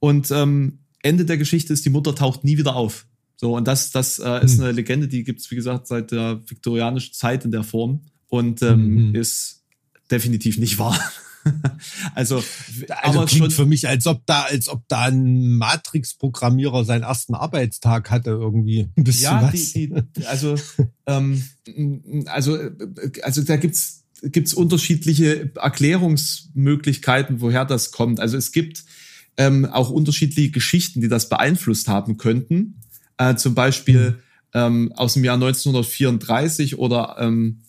Und ähm, Ende der Geschichte ist, die Mutter taucht nie wieder auf. So, und das, das äh, ist mhm. eine Legende, die gibt's wie gesagt, seit der viktorianischen Zeit in der Form und ähm, mhm. ist definitiv nicht wahr. also, also aber klingt schon für mich, als ob da, als ob da ein Matrix-Programmierer seinen ersten Arbeitstag hatte irgendwie. ja, die, die, also, ähm, also, also da gibt's gibt es unterschiedliche Erklärungsmöglichkeiten, woher das kommt. Also es gibt ähm, auch unterschiedliche Geschichten, die das beeinflusst haben könnten. Äh, zum Beispiel ähm, aus dem Jahr 1934 oder ähm,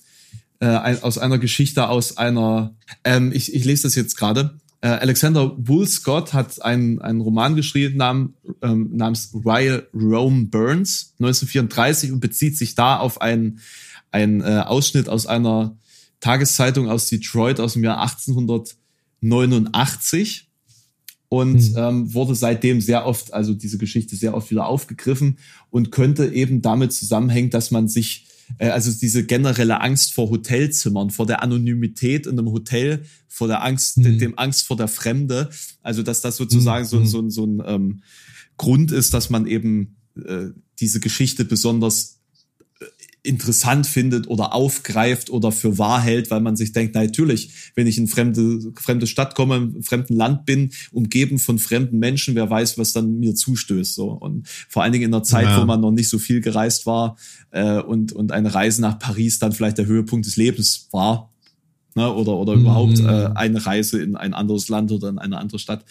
äh, aus einer Geschichte aus einer, ähm, ich, ich lese das jetzt gerade. Äh, Alexander Woolscott hat einen, einen Roman geschrieben nam, ähm, namens Royal Rome Burns 1934 und bezieht sich da auf einen, einen äh, Ausschnitt aus einer Tageszeitung aus Detroit aus dem Jahr 1889 und hm. ähm, wurde seitdem sehr oft, also diese Geschichte sehr oft wieder aufgegriffen und könnte eben damit zusammenhängen, dass man sich, äh, also diese generelle Angst vor Hotelzimmern, vor der Anonymität in einem Hotel, vor der Angst, hm. dem Angst vor der Fremde, also dass das sozusagen hm. so, so, so ein ähm, Grund ist, dass man eben äh, diese Geschichte besonders interessant findet oder aufgreift oder für wahr hält, weil man sich denkt, na, natürlich, wenn ich in fremde, fremde Stadt komme, im fremden Land bin, umgeben von fremden Menschen, wer weiß, was dann mir zustößt. So. Und vor allen Dingen in einer Zeit, Ja. wo man noch nicht so viel gereist war äh, und, und eine Reise nach Paris dann vielleicht der Höhepunkt des Lebens war. Ne, oder oder Mhm. überhaupt äh, eine Reise in ein anderes Land oder in eine andere Stadt,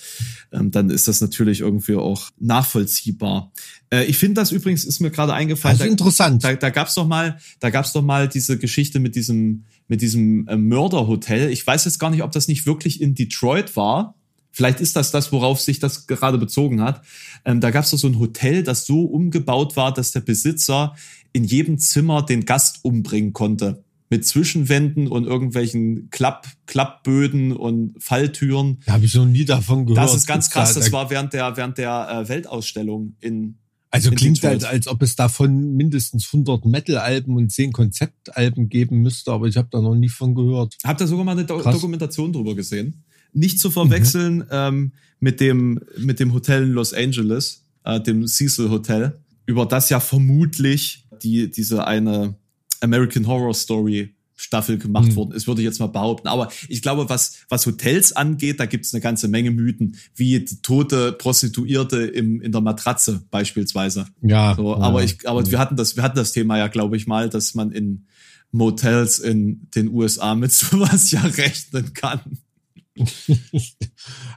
ähm, dann ist das natürlich irgendwie auch nachvollziehbar. Äh, ich finde das übrigens, ist mir gerade eingefallen, Also interessant. da, da gab's doch mal, da gab's doch mal diese Geschichte mit diesem, mit diesem äh, Mörderhotel. Ich weiß jetzt gar nicht, ob das nicht wirklich in Detroit war. Vielleicht ist das das, worauf sich das gerade bezogen hat. Ähm, da gab's doch so ein Hotel, das so umgebaut war, dass der Besitzer in jedem Zimmer den Gast umbringen konnte. Mit Zwischenwänden und irgendwelchen Klapp, Klappböden und Falltüren. Da habe ich noch nie davon gehört. Das ist ganz krass. da- Das war während der, während der äh, Weltausstellung in, Also in klingt Detroit. halt, als ob es davon mindestens 100 Metal-Alben und 10 Konzeptalben geben müsste, aber ich habe da noch nie von gehört. Habt ihr sogar mal eine Do Krass. Dokumentation drüber gesehen? Nicht zu verwechseln ähm, mit, dem, mit dem Hotel in Los Angeles, äh, dem Cecil Hotel, über das ja vermutlich die, diese eine American Horror Story Staffel gemacht Mhm. worden ist, würde ich jetzt mal behaupten. Aber ich glaube, was, was Hotels angeht, da gibt es eine ganze Menge Mythen, wie die tote Prostituierte im, in der Matratze beispielsweise. Ja. So, ja. aber ich, aber wir hatten das, wir hatten das Thema ja, glaube ich mal, dass man in Motels in den USA mit sowas ja rechnen kann.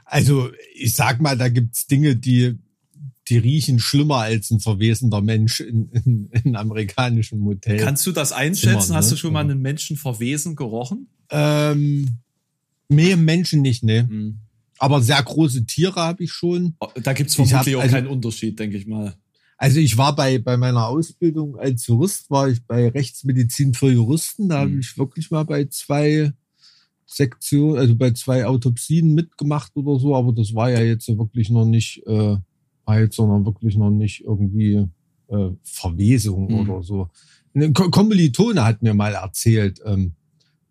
Also, ich sag mal, da gibt's Dinge, die, die riechen schlimmer als ein verwesender Mensch in, in, in amerikanischen Motels. Kannst du das einschätzen? Immer, Hast ne? du schon mal einen Menschen verwesen gerochen? ähm, nee, Menschen nicht, ne. Hm. Aber sehr große Tiere habe ich schon. Da gibt's Ich hab- vermutlich auch also- keinen Unterschied, denke ich mal. Also ich war bei, bei meiner Ausbildung als Jurist, war ich bei Rechtsmedizin für Juristen. Da Mhm. habe ich wirklich mal bei zwei Sektionen, also bei zwei Autopsien mitgemacht oder so, aber das war ja jetzt so wirklich noch nicht, äh, jetzt noch wirklich noch nicht irgendwie äh, Verwesung Mhm. oder so. Ein Ko- Kommilitone hat mir mal erzählt, ähm,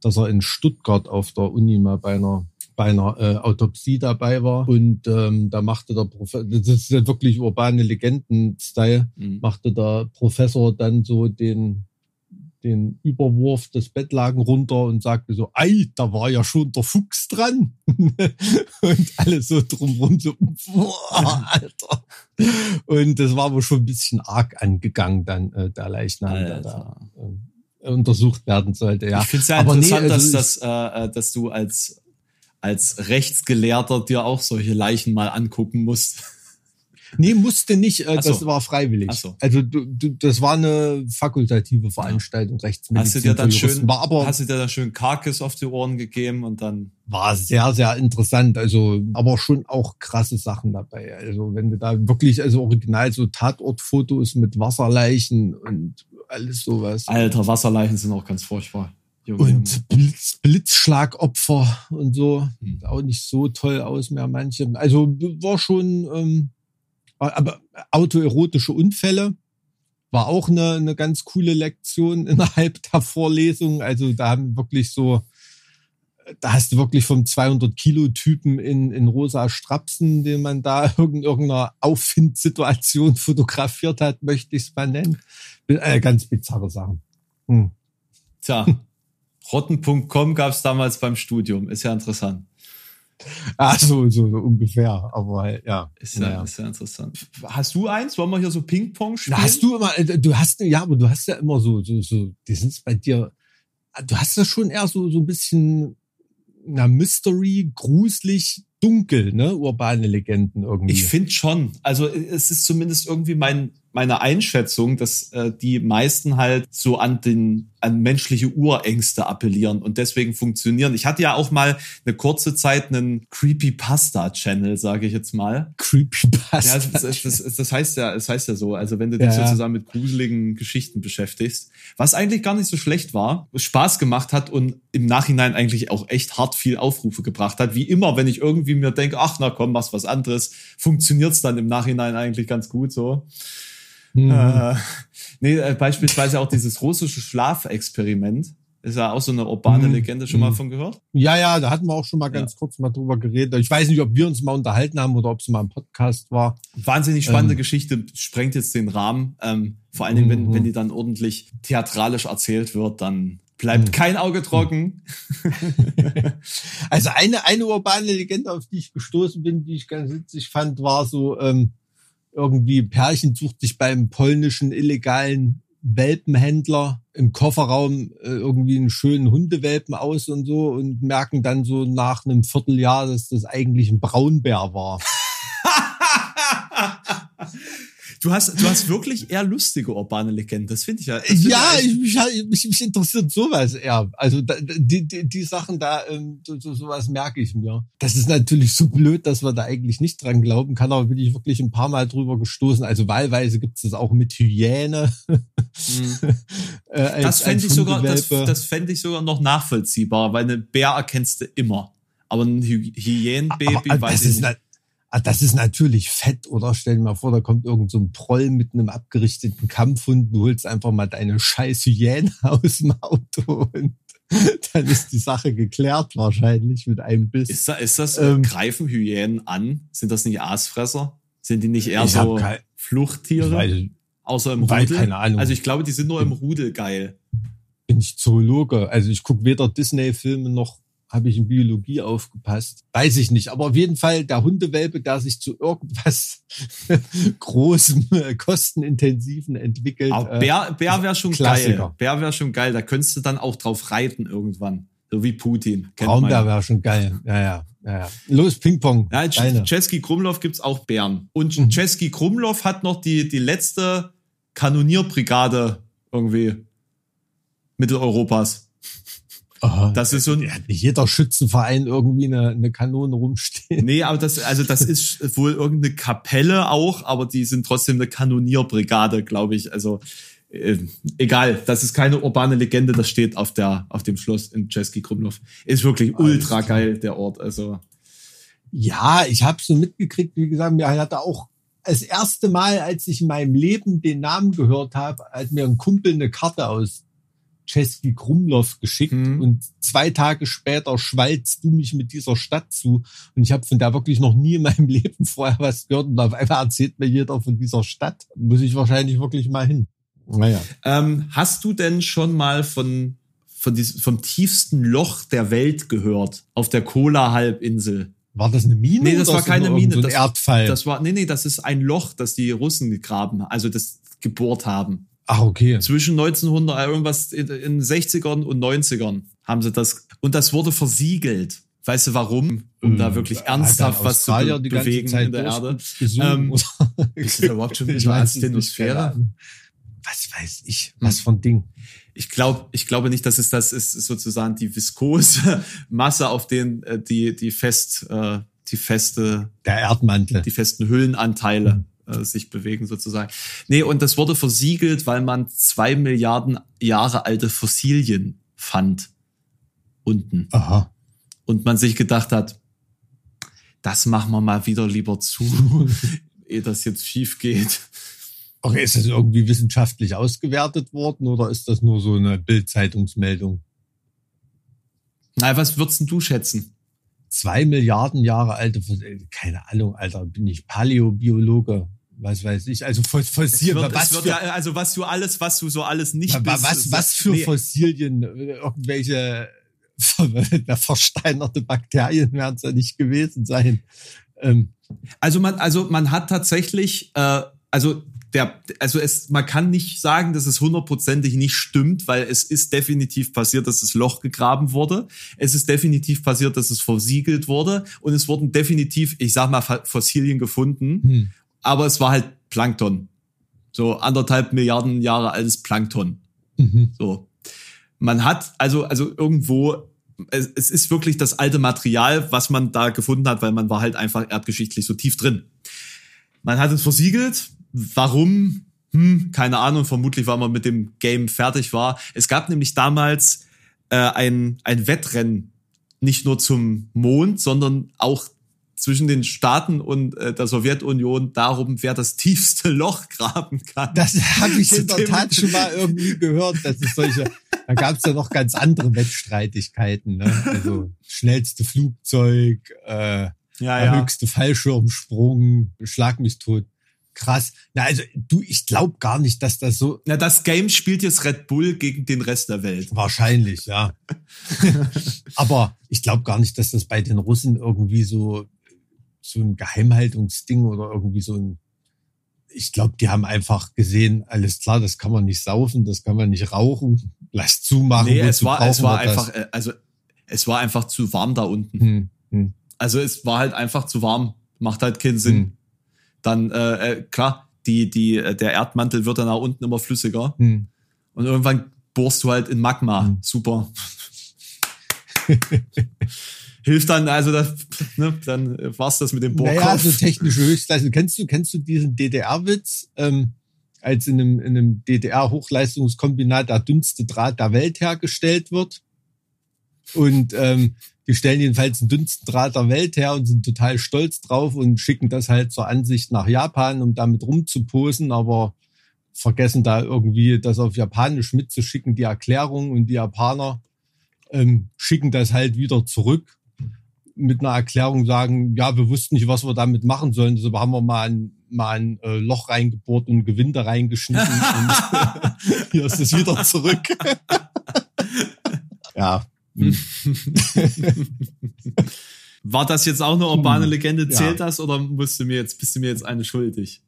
dass er in Stuttgart auf der Uni mal bei einer bei einer äh, Autopsie dabei war und ähm, da machte der Professor, das ist ja wirklich urbane Legenden-Style, Hm. machte der Professor dann so den den Überwurf des Bettlaken runter und sagte so, ei, da war ja schon der Fuchs dran. und alle so drumrum so, boah, Alter. Und das war aber schon ein bisschen arg angegangen dann, äh, der Leichnam, der da Alter. ähm, untersucht werden sollte, ja. Ich finde es ja Aber nee, interessant, also dass, dass, äh, äh, dass du als, als Rechtsgelehrter dir auch solche Leichen mal angucken musst. Nee, musste nicht, äh, so. das war freiwillig. Ach so. Also du, du, das war eine fakultative Veranstaltung, Rechtsmedizin. Hast du dir dann schön, war aber hast du dir dann schön Karkis auf die Ohren gegeben und dann war sehr, sehr interessant. Also, aber schon auch krasse Sachen dabei. Also, wenn du da wirklich, also original so Tatortfotos mit Wasserleichen und alles sowas. Alter, Wasserleichen sind auch ganz furchtbar. Junge. Und Blitz, Blitzschlagopfer und so. Hm. Sieht Auch nicht so toll aus mehr manche. Also war schon, ähm, aber autoerotische Unfälle war auch eine, eine ganz coole Lektion innerhalb der Vorlesung. Also da haben wirklich so, da hast du wirklich vom 200 Kilo Typen in, in rosa Strapsen, den man da in irgendeiner Auffindsituation fotografiert hat, möchte ich es mal nennen. Äh, ganz bizarre Sachen. Hm. Tja, rotten.com gab es damals beim Studium. Ist ja interessant. Ah, so, so, so ungefähr. Aber ja. Ist ja, Naja. ist ja interessant. Hast du eins? Wollen wir hier so Ping-Pong spielen? Na, hast du immer, äh, du hast, ja, aber du hast ja immer so, so, so, die sind bei dir, du hast ja schon eher so, so ein bisschen, na, Mystery, gruselig, dunkel, ne, urbane Legenden irgendwie. Ich finde schon. Also es ist zumindest irgendwie mein, meine Einschätzung, dass äh, die meisten halt so an den an menschliche Urängste appellieren und deswegen funktionieren. Ich hatte ja auch mal eine kurze Zeit einen Creepypasta-Channel, sage ich jetzt mal. Creepypasta. Ja, das, das, das, heißt ja, es heißt ja so. Also wenn du dich ja. sozusagen mit gruseligen Geschichten beschäftigst, was eigentlich gar nicht so schlecht war, Spaß gemacht hat und im Nachhinein eigentlich auch echt hart viel Aufrufe gebracht hat. Wie immer, wenn ich irgendwie mir denke, ach na komm, machst was anderes, funktioniert's dann im Nachhinein eigentlich ganz gut so. Hm. Äh, nee, äh, beispielsweise auch dieses russische Schlafexperiment. Ist ja auch so eine urbane Mhm. Legende schon mal Mhm. von gehört. Ja, ja, da hatten wir auch schon mal ganz kurz mal drüber geredet. Ich weiß nicht, ob wir uns mal unterhalten haben oder ob es mal ein Podcast war. Wahnsinnig spannende Ähm. Geschichte, sprengt jetzt den Rahmen. Ähm, vor allen Dingen, wenn, Mhm. wenn die dann ordentlich theatralisch erzählt wird, dann bleibt Mhm. kein Auge trocken. Also eine, eine urbane Legende, auf die ich gestoßen bin, die ich ganz witzig fand, war so, ähm, irgendwie Pärchen sucht sich beim polnischen illegalen Welpenhändler im Kofferraum äh, irgendwie einen schönen Hundewelpen aus und so und merken dann so nach einem Vierteljahr, dass das eigentlich ein Braunbär war. Du hast, du hast wirklich eher lustige urbane Legenden. Das finde ich ja. find Ja, ich, ich, mich, mich, mich interessiert sowas eher. Also da, die, die, die Sachen da, ähm, so, so, sowas merke ich mir. Das ist natürlich so blöd, dass wir da eigentlich nicht dran glauben kann, aber bin ich wirklich ein paar Mal drüber gestoßen. Also wahlweise gibt es das auch mit Hyäne. Mhm. äh, als- das fände ich sogar, das, das fände ich sogar noch nachvollziehbar, weil einen Bär erkennst du immer. Aber ein Hy Hyänenbaby weiß ich nicht. Ah, das ist natürlich fett, oder? Stell dir mal vor, da kommt irgend so ein Proll mit einem abgerichteten Kampfhund, du holst einfach mal deine scheiß Hyäne aus dem Auto und dann ist die Sache geklärt wahrscheinlich mit einem Biss. Ist, da, ist das, Ähm, greifen Hyänen an? Sind das nicht Aasfresser? Sind die nicht eher so kein- Fluchttiere? Weiß, außer im Rudel? keine Ahnung. Also ich glaube, die sind nur im Rudel geil. bin ich Zoologe. Also ich gucke weder Disney-Filme noch habe ich in Biologie aufgepasst. Weiß ich nicht. Aber auf jeden Fall der Hundewelpe, der sich zu irgendwas großem, äh, kostenintensiven entwickelt. Aber äh, Bär, Bär wäre schon Klassiker. geil. Bär wäre schon geil. Da könntest du dann auch drauf reiten irgendwann. So wie Putin. Braunbär man. wäre schon geil. Ja, ja, ja, ja. Los, Ping-Pong. Ja. Chesky Krumlov gibt's auch Bären. Und Mhm. Chesky Krumlov hat noch die, die letzte Kanonierbrigade irgendwie Mitteleuropas. Aha. Das ist so ein, Ja, jeder Schützenverein irgendwie eine, eine Kanone rumstehen. Nee, aber das, also das ist wohl irgendeine Kapelle auch, aber die sind trotzdem eine Kanonierbrigade, glaube ich. Also äh, egal, das ist keine urbane Legende, das steht auf der auf dem Schloss in Czeski Krumlov. Ist wirklich Alles ultra klar. geil der Ort. Also Ja, ich habe so mitgekriegt, wie gesagt, mir hatte auch das erste Mal, als ich in meinem Leben den Namen gehört habe, hat mir ein Kumpel eine Karte aus Czeski Krumlov geschickt Mhm. und zwei Tage später schwalzt du mich mit dieser Stadt zu und ich habe von der wirklich noch nie in meinem Leben vorher was gehört und auf einmal erzählt mir jeder von dieser Stadt. Muss ich wahrscheinlich wirklich mal hin. Naja. ähm, hast du denn schon mal von von diesem, vom tiefsten Loch der Welt gehört auf der Kola-Halbinsel? War das eine Mine? Nee, das oder war keine Mine, So ein das- Erdfall. Das war nee nee, das ist ein Loch, das die Russen gegraben, also das gebohrt haben. Ach, okay. zwischen 1900 äh, irgendwas in den 60ern und 90ern haben sie das und das wurde versiegelt. Weißt du warum? Um da wirklich Hat dann ernsthaft was zu be bewegen in der Erde. Ähm, ist da überhaupt schon Ich mit der weiß es nicht, Asthenosphäre? keine Ahnung. Was weiß ich? Was für ein Ding? Ich glaube, ich glaube nicht, dass es das ist sozusagen die viskose Masse, auf den äh, die die fest äh, die feste Der Erdmantel. die festen Hüllenanteile äh, sich bewegen sozusagen. Nee, und das wurde versiegelt, weil man zwei Milliarden Jahre alte Fossilien fand unten. Aha. Und man sich gedacht hat, das machen wir mal wieder lieber zu, ehe das jetzt schief geht. Okay, ist das irgendwie wissenschaftlich ausgewertet worden oder ist das nur so eine Bild-Zeitungsmeldung? Na, was würdest du schätzen? Zwei Milliarden Jahre alte, äh, keine Ahnung, Alter, bin ich Paläobiologe, was weiß ich, also Fossilien, wird, was, für, ja, also was du alles, was du so alles nicht bist. was, was für nee, Fossilien, äh, irgendwelche ver- versteinerte Bakterien werden es ja nicht gewesen sein. Ähm, Also man, also man hat tatsächlich, äh, also der, also es, man kann nicht sagen, dass es hundertprozentig nicht stimmt, weil es ist definitiv passiert, dass das Loch gegraben wurde. Es ist definitiv passiert, dass es versiegelt wurde und es wurden definitiv, ich sag mal, Fossilien gefunden, hm. aber es war halt Plankton. So anderthalb Milliarden Jahre altes Plankton. mhm. So. Man hat also, also irgendwo, es, es ist wirklich das alte Material, was man da gefunden hat, weil man war halt einfach erdgeschichtlich so tief drin. Man hat es versiegelt. Warum? Hm, keine Ahnung. Vermutlich, weil man mit dem Game fertig war. Es gab nämlich damals äh, ein, ein Wettrennen, nicht nur zum Mond, sondern auch zwischen den Staaten und äh, der Sowjetunion darum, wer das tiefste Loch graben kann. Das habe ich in der Tat schon mal irgendwie gehört, dass es solche, Da gab es ja noch ganz andere Wettstreitigkeiten. Ne? Also schnellste Flugzeug, äh, Ja, höchste Fallschirmsprung, Schlag mich tot. Krass. Na, also du, ich glaube gar nicht, dass das so Ja, das Game spielt jetzt Red Bull gegen den Rest der Welt. wahrscheinlich, ja. Aber ich glaube gar nicht, dass das bei den Russen irgendwie so so ein Geheimhaltungsding oder irgendwie so ein ich glaube, die haben einfach gesehen, alles klar, das kann man nicht saufen, das kann man nicht rauchen, lass zumachen. Nee, es war, es war wir das? einfach, äh, also es war einfach zu warm da unten. Hm, hm, Also es war halt einfach zu warm. Macht halt keinen Sinn. hm, Dann, äh, äh, klar, die, die, äh, der Erdmantel wird dann nach unten immer flüssiger. hm. Und irgendwann bohrst du halt in Magma. Hm. Super. Hilft dann, also das, ne, dann äh, war's das mit dem Bohrkopf. Naja, so technische Höchstleistung. Kennst du, kennst du diesen DDR-Witz? Ähm, als in einem, in einem DDR-Hochleistungskombinat der dünnste Draht der Welt hergestellt wird. Und ähm, die stellen jedenfalls den dünnsten Draht der Welt her und sind total stolz drauf und schicken das halt zur Ansicht nach Japan, um damit rumzuposen, aber vergessen da irgendwie das auf Japanisch mitzuschicken, die Erklärung und die Japaner ähm, schicken das halt wieder zurück mit einer Erklärung sagen, ja, wir wussten nicht, was wir damit machen sollen. Deshalb haben wir mal ein, mal ein äh, Loch reingebohrt und Gewinde reingeschnitten und hier ist es wieder zurück. ja. Hm. War das jetzt auch eine urbane Hm, Legende? ja. Zählt das oder musst du mir jetzt, bist du mir jetzt eine schuldig?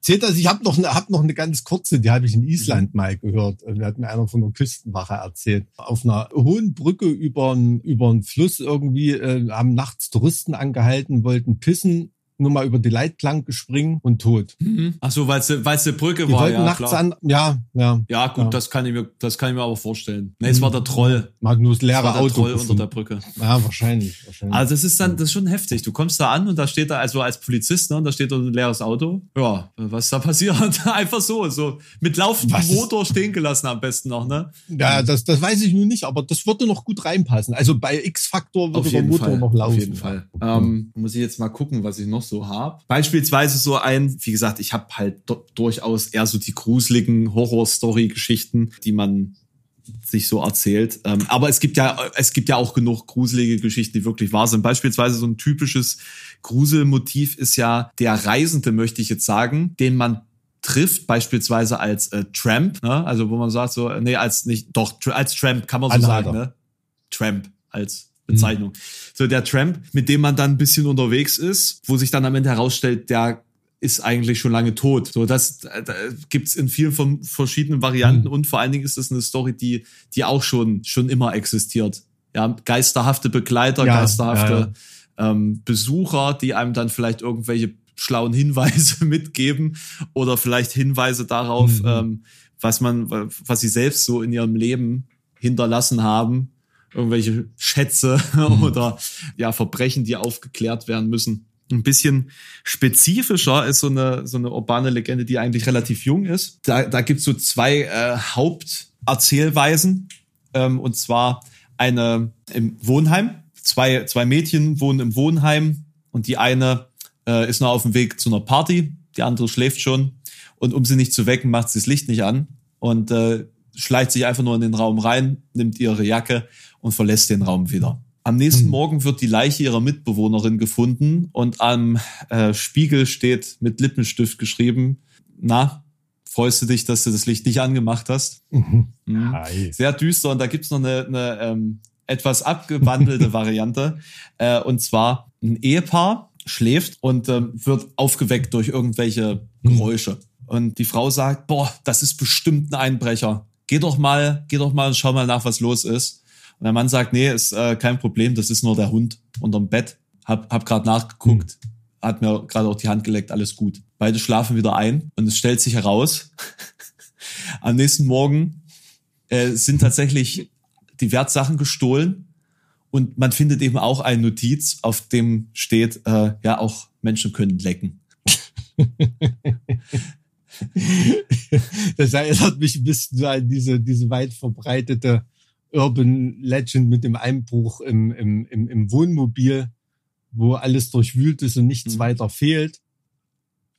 Zählt das? Ich habe noch, eine, hab noch eine ganz kurze, die habe ich in Island mal gehört. Da hat mir einer von der Küstenwache erzählt. Auf einer hohen Brücke über einen über einen Fluss irgendwie äh, haben nachts Touristen angehalten, wollten pissen, nur mal über die Leitplanke springen und tot. Ach so, weil es eine Brücke Die war, wollten ja, nachts klar. an, ja, ja. Ja, gut, Ja. das kann ich mir, das kann ich mir aber vorstellen. Nee, es war der Troll. Nur das Es leere war der Auto Troll unter der Brücke. Ja, wahrscheinlich. wahrscheinlich. Also das ist dann, das ist schon heftig. Du kommst da an und da steht da, also als Polizist, ne, und da steht da ein leeres Auto. Ja, was da passiert? Einfach so, so mit laufendem Was Motor stehen gelassen am besten noch, ne? ja, das, das weiß ich nun nicht, aber das würde noch gut reinpassen. Also bei X-Faktor würde der Motor noch laufen. Auf jeden Fall. Ähm, muss ich jetzt mal gucken, was ich noch so habe. Beispielsweise so ein, wie gesagt, ich habe halt durchaus eher so die gruseligen Horror-Story-Geschichten, die man sich so erzählt. Ähm, aber es gibt ja, es gibt ja auch genug gruselige Geschichten, die wirklich wahr sind. Beispielsweise so ein typisches Gruselmotiv ist ja der Reisende, möchte ich jetzt sagen, den man trifft, beispielsweise als äh, Tramp, ne? also wo man sagt so, nee, als nicht, doch, als Tramp kann man so Anhalter. sagen, ne? Tramp als Bezeichnung. So der Tramp, mit dem man dann ein bisschen unterwegs ist, wo sich dann am Ende herausstellt, der ist eigentlich schon lange tot. So, das da gibt's in vielen von verschiedenen Varianten Mhm. und vor allen Dingen ist das eine Story, die, die auch schon, schon immer existiert. Ja, geisterhafte Begleiter, Ja, geisterhafte Ähm, Besucher, die einem dann vielleicht irgendwelche schlauen Hinweise mitgeben oder vielleicht Hinweise darauf, Mhm. ähm, was man, was sie selbst so in ihrem Leben hinterlassen haben. Irgendwelche Schätze Mhm. oder ja, Verbrechen, die aufgeklärt werden müssen. Ein bisschen spezifischer ist so eine, so eine urbane Legende, die eigentlich relativ jung ist. Da, da gibt's so zwei äh, Haupterzählweisen. Ähm, und zwar eine im Wohnheim. Zwei, zwei Mädchen wohnen im Wohnheim und die eine äh, ist noch auf dem Weg zu einer Party, die andere schläft schon. Und um sie nicht zu wecken, macht sie das Licht nicht an und äh, schleicht sich einfach nur in den Raum rein, nimmt ihre Jacke und verlässt den Raum wieder. Am nächsten Hm. Morgen wird die Leiche ihrer Mitbewohnerin gefunden und am äh, Spiegel steht mit Lippenstift geschrieben, na, freust du dich, dass du das Licht nicht angemacht hast? Mhm. Mhm. Sehr düster und da gibt's noch eine, eine ähm, etwas abgewandelte Variante. Äh, und zwar ein Ehepaar schläft und ähm, wird aufgeweckt durch irgendwelche Geräusche. Und die Frau sagt, boah, das ist bestimmt ein Einbrecher. Geh doch mal, geh doch mal und schau mal nach, was los ist. Und der Mann sagt, nee, ist äh, kein Problem, das ist nur der Hund unterm Bett. Hab, hab gerade nachgeguckt, hat mir gerade auch die Hand geleckt, alles gut. Beide schlafen wieder ein und es stellt sich heraus, am nächsten Morgen äh, sind tatsächlich die Wertsachen gestohlen und man findet eben auch eine Notiz, auf dem steht, äh, ja, auch Menschen können lecken. Das erinnert mich ein bisschen so an diese, diese weit verbreitete Urban Legend mit dem Einbruch im, im, im, im Wohnmobil, wo alles durchwühlt ist und nichts Mhm. weiter fehlt.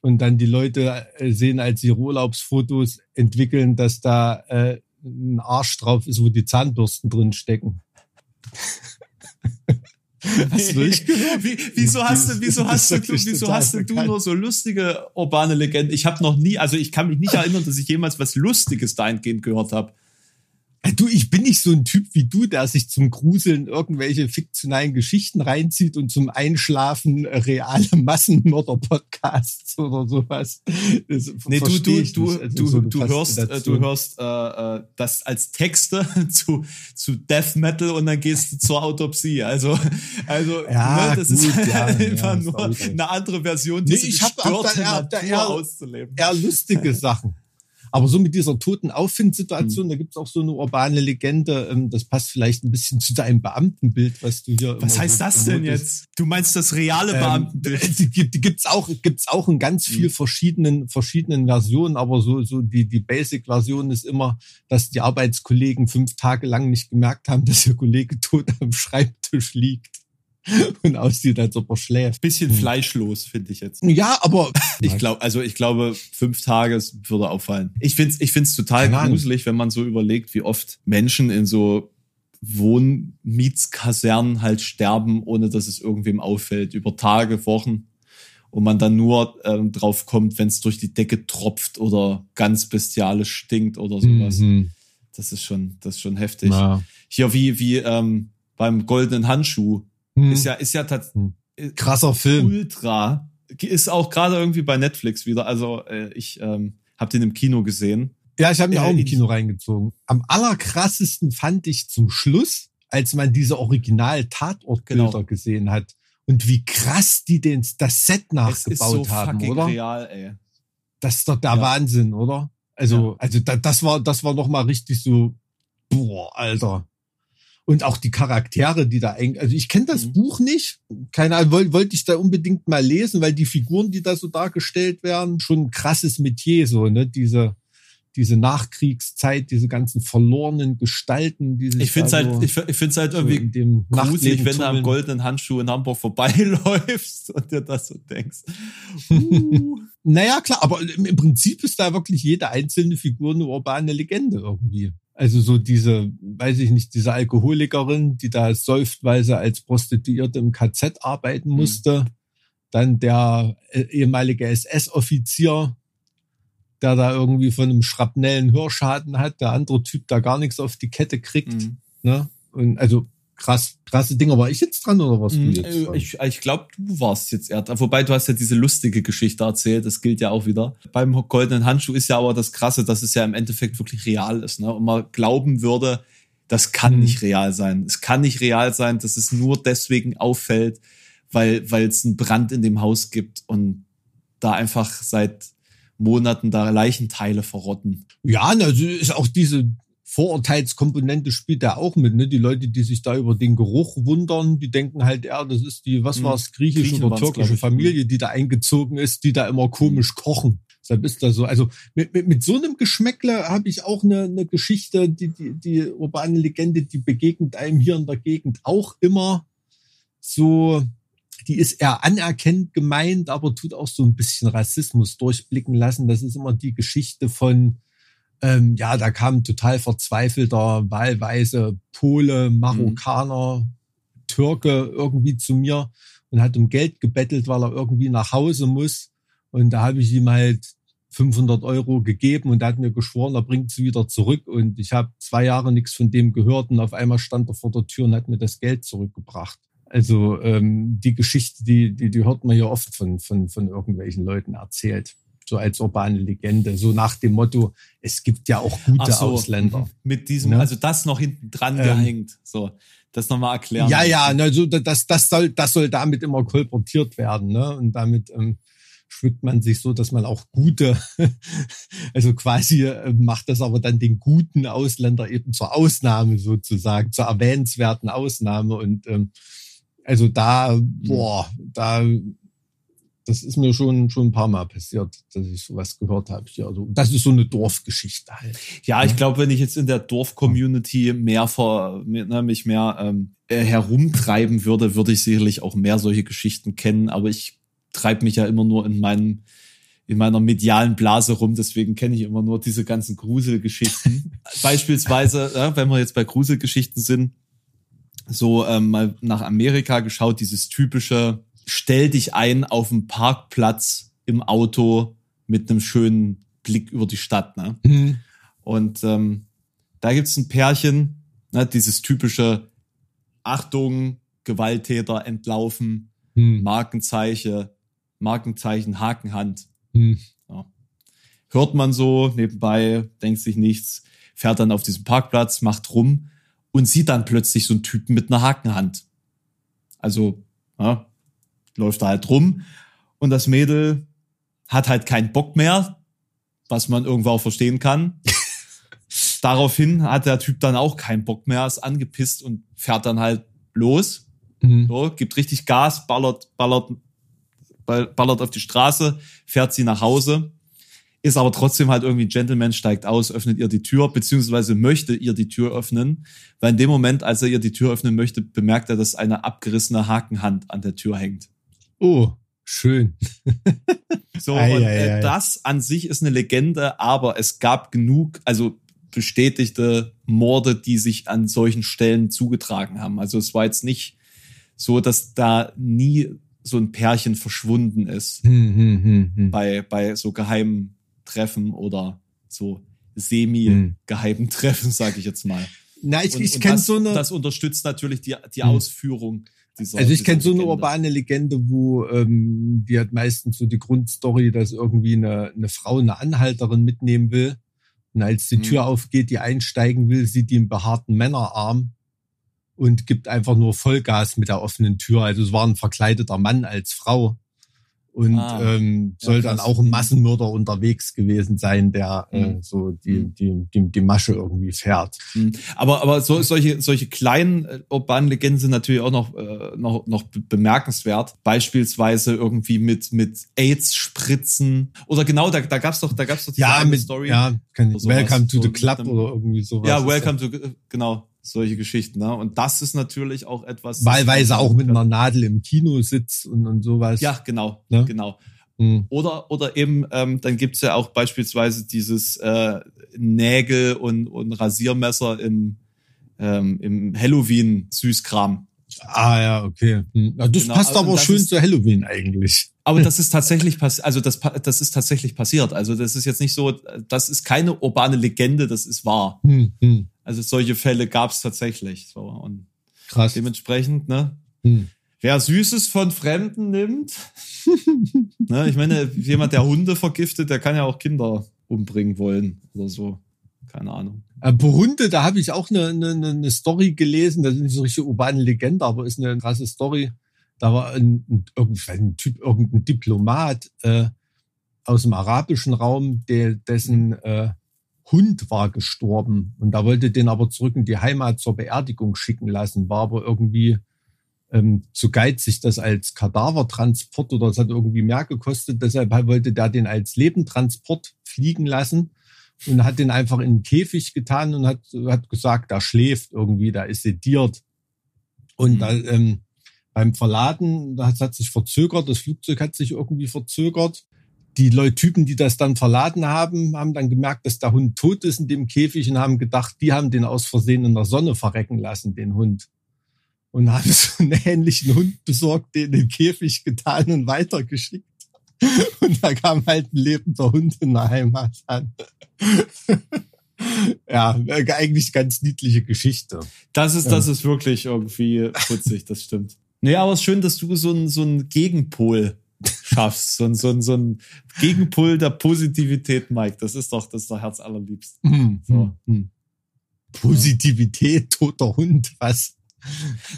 Und dann die Leute äh, sehen, als ihre Urlaubsfotos entwickeln, dass da äh, ein Arsch drauf ist, wo die Zahnbürsten drin stecken. Hast du nicht gehört? Wie, wieso hast du, wieso hast du, wieso hast du nur so lustige urbane Legenden? Ich habe noch nie, also ich kann mich nicht erinnern, dass ich jemals was Lustiges dahingehend gehört habe. Äh, Du, ich bin nicht so ein Typ wie du, der sich zum Gruseln irgendwelche fiktionalen Geschichten reinzieht und zum Einschlafen äh, reale Massenmörder-Podcasts oder sowas. Das Nee, du, du, du. Also du, so eine du hörst, äh, du Faszination. hörst äh, äh, das als Texte zu, zu Death Metal und dann gehst du zur Autopsie. Also, also Ja, ne, das gut, ist ja, einfach ja, nur eine andere Version, Nee, diese ich hab auch da- da- Natur eher- auszuleben. eher lustige Sachen. Aber so mit dieser toten Auffindsituation, da gibt's auch so eine urbane Legende, ähm, das passt vielleicht ein bisschen zu deinem Beamtenbild, was du hier Was heißt so das denn jetzt? Du meinst das reale Ähm, Beamtenbild? die, gibt- die gibt's auch, gibt's auch in ganz viel verschiedenen, verschiedenen Versionen, aber so, so die, die Basic-Version ist immer, dass die Arbeitskollegen fünf Tage lang nicht gemerkt haben, dass ihr Kollege tot am Schreibtisch liegt und aussieht, als ob er schläft. Bisschen Hm. fleischlos, finde ich jetzt. Ja, aber Ich glaube, also ich glaube, fünf Tage es würde auffallen. Ich find's, ich find's total Keine gruselig, wenn man so überlegt, wie oft Menschen in so Wohnmietskasernen halt sterben, ohne dass es irgendwem auffällt, über Tage, Wochen. Und man dann nur ähm, drauf kommt, wenn es durch die Decke tropft oder ganz bestialisch stinkt oder sowas. Mhm. Das ist schon, das ist schon heftig. Ja. Hier wie, wie ähm, beim goldenen Handschuh. Mhm. Ist ja, ist ja tatsächlich Hm. Krasser Film. ultra. Ist auch gerade irgendwie bei Netflix wieder. Also äh, ich ähm, habe den im Kino gesehen. Ja, ich habe mir Äh, auch im Kino reingezogen. Am allerkrassesten fand ich zum Schluss, als man diese Original-Tatortbilder Genau. gesehen hat und wie krass die den, das Set ist so nachgebaut haben, oder? real, ey. Das ist doch der Ja. Wahnsinn, oder? Also, Ja. also da, das war, das war noch mal richtig so, boah, Alter. Und auch die Charaktere, die da eng, also ich kenne das Mhm. Buch nicht, keine Ahnung, wollte wollte ich da unbedingt mal lesen, weil die Figuren, die da so dargestellt werden, schon ein krasses Metier, so, ne, diese, diese Nachkriegszeit, diese ganzen verlorenen Gestalten, die sich Ich finde es halt, so, ich, ich find's halt so irgendwie in dem gruselig, wenn du am goldenen Handschuh in Hamburg vorbeiläufst und dir das so denkst. Uh. Naja, klar, aber im, im Prinzip ist da wirklich jede einzelne Figur eine urbane Legende irgendwie. Also so diese, weiß ich nicht, diese Alkoholikerin, die da säuft, weil sie als Prostituierte im KZ arbeiten Mhm. musste. Dann der äh, ehemalige SS-Offizier, der da irgendwie von einem schrapnellen Hörschaden hat, der andere Typ da gar nichts auf die Kette kriegt. Mhm. Ne? Und also krass, krasse Dinger. War ich jetzt dran oder was? Mhm, jetzt äh? Ich, ich glaube, du warst jetzt eher. Wobei du hast ja diese lustige Geschichte erzählt, das gilt ja auch wieder. Beim goldenen Handschuh ist ja aber das Krasse, dass es ja im Endeffekt wirklich real ist. Ne? Und man glauben würde, das kann Mhm. nicht real sein. Es kann nicht real sein, dass es nur deswegen auffällt, weil weil es einen Brand in dem Haus gibt und da einfach seit Monaten da Leichenteile verrotten. Ja, also ist auch diese Vorurteilskomponente spielt da auch mit, ne? Die Leute, die sich da über den Geruch wundern, die denken halt, ja, das ist die, was Hm. war's, griechische Griechen oder türkische ich. Familie, die da eingezogen ist, die da immer komisch kochen. Deshalb ist da so, also mit, mit, mit so einem Geschmäckle habe ich auch eine, eine Geschichte, die, die, die urbane Legende, die begegnet einem hier in der Gegend auch immer so, die ist eher anerkennend gemeint, aber tut auch so ein bisschen Rassismus durchblicken lassen. Das ist immer die Geschichte von, ähm, ja, da kam total verzweifelter, wahlweise Pole, Marokkaner, Türke irgendwie zu mir und hat um Geld gebettelt, weil er irgendwie nach Hause muss. Und da habe ich ihm halt 500 Euro gegeben und er hat mir geschworen, er bringt sie wieder zurück. Und ich habe zwei Jahre nichts von dem gehört und auf einmal stand er vor der Tür und hat mir das Geld zurückgebracht. Also ähm, die Geschichte, die, die, die hört man ja oft von, von, von irgendwelchen Leuten erzählt. So als urbane Legende. So nach dem Motto, es gibt ja auch gute so, Ausländer. Mit diesem, Ne? also das noch hinten dran Ähm, gehängt. So, das nochmal erklären. Ja, ja, na, so, das, das, soll, das soll damit immer kolportiert werden. Ne? Und damit ähm, schmückt man sich so, dass man auch gute, also quasi äh, macht das aber dann den guten Ausländer eben zur Ausnahme sozusagen, zur erwähnenswerten Ausnahme. Und ähm, also da, boah, da, das ist mir schon schon ein paar Mal passiert, dass ich sowas gehört habe hier. Also das ist so eine Dorfgeschichte halt. Ja, ich glaube, wenn ich jetzt in der Dorf-Community mehr vor, ne, mich mehr ähm, äh, herumtreiben würde, würde ich sicherlich auch mehr solche Geschichten kennen. Aber ich treibe mich ja immer nur in meinem in meiner medialen Blase rum, deswegen kenne ich immer nur diese ganzen Gruselgeschichten. Beispielsweise, ja, wenn wir jetzt bei Gruselgeschichten sind, so ähm, mal nach Amerika geschaut, dieses typische, stell dich ein auf dem Parkplatz im Auto mit einem schönen Blick über die Stadt. Ne? Mhm. Und ähm, da gibt's ein Pärchen, ne, dieses typische Achtung, Gewalttäter entlaufen, Mhm. Markenzeichen, Markenzeichen, Hakenhand. Mhm. Hört man so nebenbei, denkt sich nichts, fährt dann auf diesen Parkplatz, macht rum und sieht dann plötzlich so einen Typen mit einer Hakenhand. Also ja, läuft da halt rum und das Mädel hat halt keinen Bock mehr, was man irgendwo auch verstehen kann. Daraufhin hat der Typ dann auch keinen Bock mehr, ist angepisst und fährt dann halt los. Mhm. So, gibt richtig Gas, ballert, ballert, ball- ballert auf die Straße, fährt sie nach Hause, ist aber trotzdem halt irgendwie ein Gentleman, steigt aus, öffnet ihr die Tür, beziehungsweise möchte ihr die Tür öffnen, weil in dem Moment, als er ihr die Tür öffnen möchte, bemerkt er, dass eine abgerissene Hakenhand an der Tür hängt. Oh, schön. So, Ei, und ei, äh, ei. das an sich ist eine Legende, aber es gab genug, also bestätigte Morde, die sich an solchen Stellen zugetragen haben. Also es war jetzt nicht so, dass da nie so ein Pärchen verschwunden ist Hm, hm, hm, hm. bei, bei so geheimen Treffen oder so Hm. semi-geheimen Treffen, sage ich jetzt mal. Na, ich, Und, ich kenne das, so eine. das unterstützt natürlich die, die Hm. Ausführung dieser Also ich kenne so eine Legende. urbane Legende, wo ähm, die hat meistens so die Grundstory, dass irgendwie eine, eine Frau eine Anhalterin mitnehmen will. Und als die Mhm. Tür aufgeht, die einsteigen will, sieht die einen behaarten Männerarm und gibt einfach nur Vollgas mit der offenen Tür. Also es war ein verkleideter Mann als Frau. Und Ah. ähm, Ja, soll dann krass. auch ein Massenmörder unterwegs gewesen sein, der äh, Mhm. so die, Mhm. die, die, die Masche irgendwie fährt. Mhm. Aber, aber so, solche, solche kleinen äh, urbanen Legenden sind natürlich auch noch, äh, noch, noch be- bemerkenswert. Beispielsweise irgendwie mit, mit AIDS-Spritzen. Oder genau, da, da gab's doch, da gab's doch diese Ja, mit, Story. ja, kann, sowas. Welcome to So the Club dem- oder irgendwie sowas. ja, welcome to, genau, solche Geschichten. Ne? Und das ist natürlich auch etwas. Wahlweise auch mit einer Nadel im Kino sitzt und, und sowas. Ja, genau, Ne? genau. Hm. Oder, oder eben, ähm, dann gibt's ja auch beispielsweise dieses äh, Nägel und, und Rasiermesser im, ähm, im Halloween-Süßkram. Ah ja, okay. Hm. Das Genau, passt aber aber das schön ist- zu Halloween eigentlich. Aber das ist tatsächlich passiert, also das, das ist tatsächlich passiert. Also das ist jetzt nicht so, das ist keine urbane Legende, das ist wahr. Hm, hm. Also solche Fälle gab's tatsächlich. So. Und Krass. dementsprechend, ne, Hm. wer Süßes von Fremden nimmt, ne, ich meine, jemand, der Hunde vergiftet, der kann ja auch Kinder umbringen wollen oder so. Keine Ahnung. Äh, Bei Hunde, da habe ich auch eine, eine, eine Story gelesen, das ist nicht so richtig urbane Legende, aber ist eine krasse Story. Da war ein, ein, ein Typ, irgendein Diplomat äh, aus dem arabischen Raum, der dessen äh, Hund war gestorben. Und da wollte den aber zurück in die Heimat zur Beerdigung schicken lassen, war aber irgendwie ähm, zu geizig, das als Kadavertransport oder es hat irgendwie mehr gekostet, deshalb wollte der den als Lebendtransport fliegen lassen und hat den einfach in einen Käfig getan und hat, hat gesagt, da schläft irgendwie, da ist sediert. Und Mhm. da, ähm, beim Verladen, das hat sich verzögert, das Flugzeug hat sich irgendwie verzögert. Die Leute, Typen, die das dann verladen haben, haben dann gemerkt, dass der Hund tot ist in dem Käfig und haben gedacht, die haben den aus Versehen in der Sonne verrecken lassen, den Hund. Und haben so einen ähnlichen Hund besorgt, den in den Käfig getan und weitergeschickt. Und da kam halt ein lebender Hund in der Heimat an. ja, eigentlich ganz niedliche Geschichte. Das ist, das ist wirklich irgendwie putzig, das stimmt. Nee, aber es ist schön, dass du so ein, so ein Gegenpol schaffst. So ein, so ein, so ein Gegenpol der Positivität, Mike. Das ist doch, das ist doch Herz allerliebst. Hm, So. Positivität, toter Hund, was?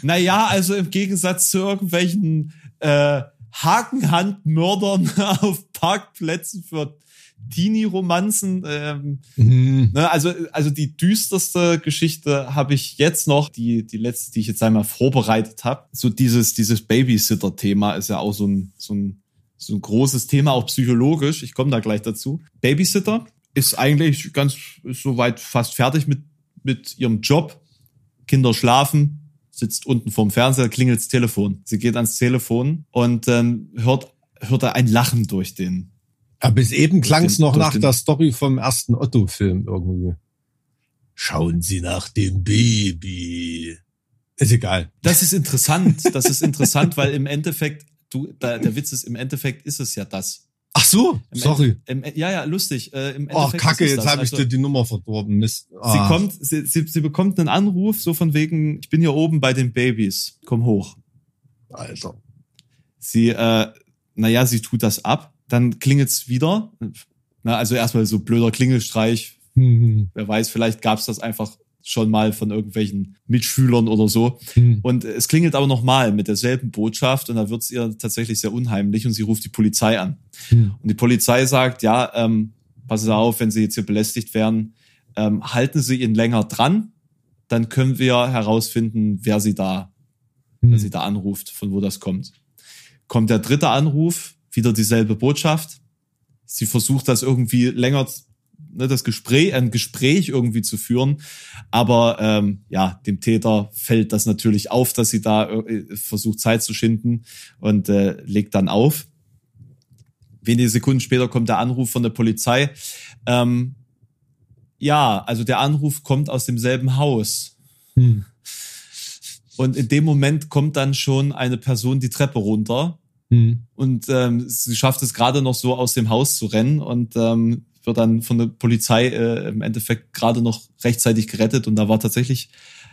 Naja, also im Gegensatz zu irgendwelchen äh, Hakenhandmördern auf Parkplätzen für Teenie-Romanzen. Ähm, Hm. ne, also, also die düsterste Geschichte habe ich jetzt noch, die, die letzte, die ich jetzt einmal vorbereitet habe. So dieses, dieses Babysitter-Thema ist ja auch so ein, so ein, so ein großes Thema, auch psychologisch. Ich komme da gleich dazu. Babysitter ist eigentlich ganz soweit fast fertig mit, mit ihrem Job. Kinder schlafen, sitzt unten vorm Fernseher, klingelt's Telefon. Sie geht ans Telefon und ähm, hört, hört er ein Lachen durch den Aber bis eben klang es den- noch nach den- der Story vom ersten Otto-Film irgendwie. Schauen Sie nach dem Baby. Ist egal. Das ist interessant. Das ist interessant, weil im Endeffekt, du, da, der Witz ist, im Endeffekt ist es ja das. Ach so, Im sorry. End, im, ja, ja, lustig. Äh, im Oh, Kacke, jetzt habe ich Also, dir die Nummer verdorben. Mist. Sie Ah. kommt, sie, sie, sie bekommt einen Anruf, so von wegen, ich bin hier oben bei den Babys, komm hoch. Alter. Sie, äh, naja, sie tut das ab, dann klingelt's wieder. Na, also erstmal so blöder Klingelstreich. Hm, Wer weiß, vielleicht gab's das einfach schon mal von irgendwelchen Mitschülern oder so. hm, Und es klingelt aber nochmal mit derselben Botschaft und da wird's ihr tatsächlich sehr unheimlich und sie ruft die Polizei an. hm. Und die Polizei sagt, ja, ähm, passen Sie auf, wenn Sie jetzt hier belästigt werden, ähm, halten Sie ihn länger dran, dann können wir herausfinden, wer Sie da, wer hm. Sie da anruft, von wo das kommt. Kommt der dritte Anruf, wieder dieselbe Botschaft. Sie versucht das irgendwie länger, ne, das Gespräch, ein Gespräch irgendwie zu führen, aber ähm, ja, dem Täter fällt das natürlich auf, dass sie da äh, versucht Zeit zu schinden und äh, legt dann auf wenige Sekunden später kommt der Anruf von der Polizei. Ähm, ja, also der Anruf kommt aus demselben Haus. Hm. Und in dem Moment kommt dann schon eine Person die Treppe runter Hm. und ähm, sie schafft es gerade noch so aus dem Haus zu rennen und ähm, wird dann von der Polizei äh, im Endeffekt gerade noch rechtzeitig gerettet und da war tatsächlich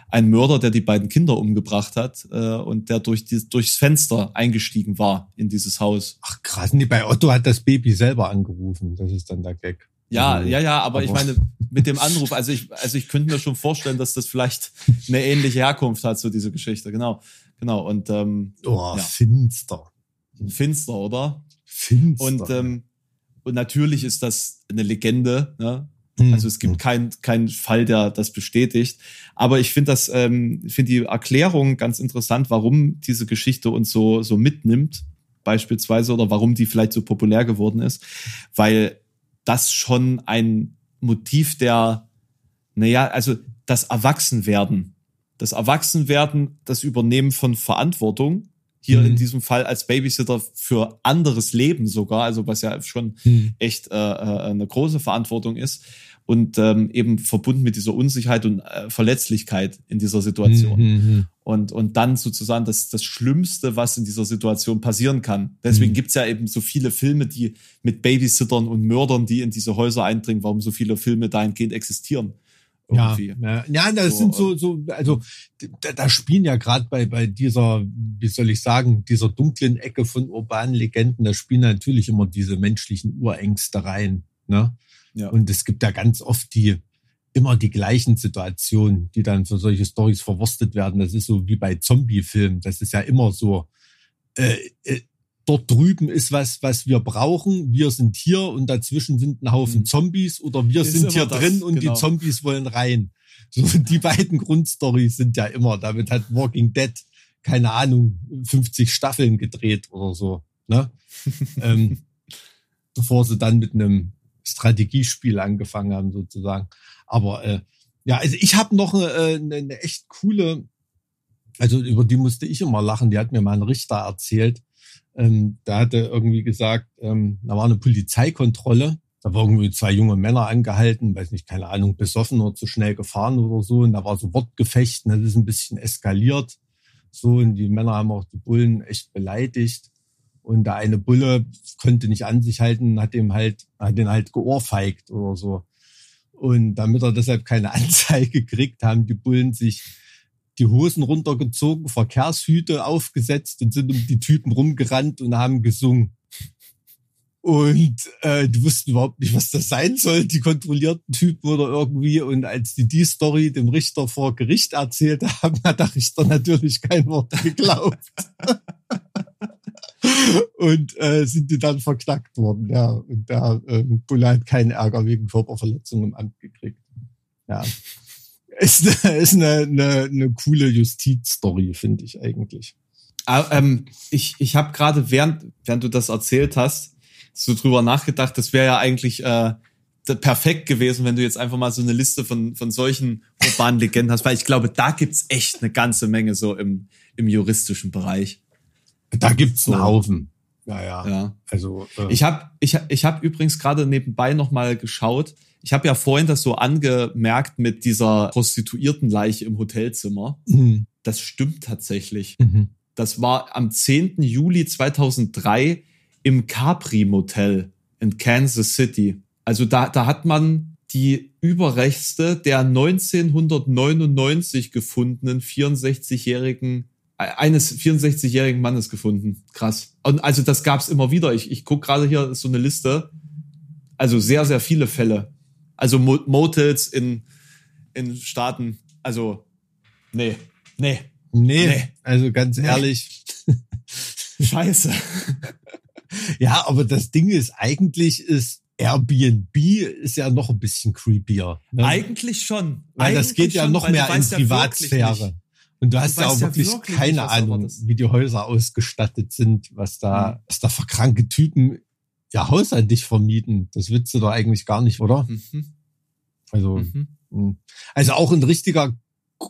ein Mörder, der die beiden Kinder umgebracht hat äh, und der durch die, durchs Fenster eingestiegen war in dieses Haus. Ach krass, nee, bei Otto hat das Baby selber angerufen. Das ist dann der Gag. Ja, Also, ja, ja, aber, ich aber- meine, mit dem Anruf, also ich, also ich könnte mir schon vorstellen, dass das vielleicht eine ähnliche Herkunft hat, so diese Geschichte, genau. Genau. Und ähm, Oh, Ja. finster. finster, oder? Finster. Und, ähm, und natürlich ist das eine Legende, ne? Hm. Also es gibt keinen keinen Fall, der das bestätigt. Aber ich finde das, ähm, finde die Erklärung ganz interessant, warum diese Geschichte uns so, so mitnimmt, beispielsweise, oder warum die vielleicht so populär geworden ist. Weil das schon ein Motiv der, naja, also das Erwachsenwerden. Das Erwachsenwerden, das Übernehmen von Verantwortung, hier Mhm. in diesem Fall als Babysitter für anderes Leben sogar, also was ja schon Hm. echt äh, äh, eine große Verantwortung ist und ähm, eben verbunden mit dieser Unsicherheit und äh, Verletzlichkeit in dieser Situation. Hm, hm, hm. Und, und dann sozusagen das, das Schlimmste, was in dieser Situation passieren kann. Deswegen Mhm. gibt's ja eben so viele Filme, die mit Babysittern und Mördern, die in diese Häuser eindringen, warum so viele Filme dahingehend existieren. Ja, Irgendwie. ja, ja, das So, sind so, so, also da, da spielen ja gerade bei bei dieser, wie soll ich sagen, dieser dunklen Ecke von urbanen Legenden, da spielen natürlich immer diese menschlichen Urängste rein. Ne? Ja. Und es gibt ja ganz oft die immer die gleichen Situationen, die dann für solche Stories verwurstet werden. Das ist so wie bei Zombie-Filmen. Das ist ja immer so. Äh, äh, dort drüben ist was, was wir brauchen. Wir sind hier und dazwischen sind ein Haufen Mhm. Zombies oder wir Ist sind hier das, drin und genau. die Zombies wollen rein. So, die beiden Grundstories sind ja immer. Damit hat Walking Dead, keine Ahnung, 50 Staffeln gedreht oder so. Ne? ähm, bevor sie dann mit einem Strategiespiel angefangen haben, sozusagen. Aber äh, ja, also ich habe noch äh, eine, eine echt coole, also über die musste ich immer lachen, die hat mir mal ein Richter erzählt. Ähm, da hatte irgendwie gesagt, ähm, da war eine Polizeikontrolle, da waren irgendwie zwei junge Männer angehalten, weiß nicht, keine Ahnung, besoffen oder zu schnell gefahren oder so. Und da war so Wortgefecht, und das ist ein bisschen eskaliert. So, und die Männer haben auch die Bullen echt beleidigt. Und der eine Bulle konnte nicht an sich halten, hat dem halt, hat den halt geohrfeigt oder so. Und damit er deshalb keine Anzeige kriegt, haben die Bullen sich die Hosen runtergezogen, Verkehrshüte aufgesetzt und sind um die Typen rumgerannt und haben gesungen. Und äh, die wussten überhaupt nicht, was das sein soll, die kontrollierten Typen oder irgendwie. Und als die die Story dem Richter vor Gericht erzählt haben, hat der Richter natürlich kein Wort geglaubt. und äh, sind die dann verknackt worden. Ja, und der ähm, Bulle hat keinen Ärger wegen Körperverletzung im Amt gekriegt. Ja, ist, eine- ist eine, eine, eine coole Justizstory, finde ich eigentlich. Ah, ähm, ich ich habe gerade, während, während du das erzählt hast, so drüber nachgedacht, das wäre ja eigentlich äh, perfekt gewesen, wenn du jetzt einfach mal so eine Liste von, von solchen urbanen Legenden hast, weil ich glaube, da gibt's echt eine ganze Menge so im, im juristischen Bereich. Da gibt's einen So. Haufen. Ja, ja. Ja. Also, äh, Ich habe ich, hab- ich hab übrigens gerade nebenbei noch mal geschaut. Ich habe ja vorhin das so angemerkt mit dieser Prostituiertenleiche im Hotelzimmer. mhm. Das stimmt tatsächlich. Mhm. Das war am 10. Juli 2003 im Capri Motel in Kansas City. Also da, da hat man die Überreste der 1999 gefundenen 64-jährigen äh, eines 64-jährigen Mannes gefunden. Krass. Und also das gab's immer wieder. Ich, ich guck gerade hier so eine Liste. Also sehr, sehr viele Fälle. Also Mo Motels in, in Staaten. Also, nee, nee, Nee, Nee. also ganz Nee. ehrlich. scheiße. Ja, aber das Ding ist, eigentlich ist Airbnb ist ja noch ein bisschen creepier. Ne? Eigentlich schon. Weil das Eigentlich geht ja noch du mehr in ja wirklich Privatsphäre. nicht. Und du hast ja weißt auch ja wirklich wirklich keine nicht, Ahnung, wie die Häuser ausgestattet sind, was da, Mhm. was da für kranke Typen ihr Haus an dich vermieten. Das willst du doch eigentlich gar nicht, oder? Mhm. Also, Mhm. mh. also auch ein richtiger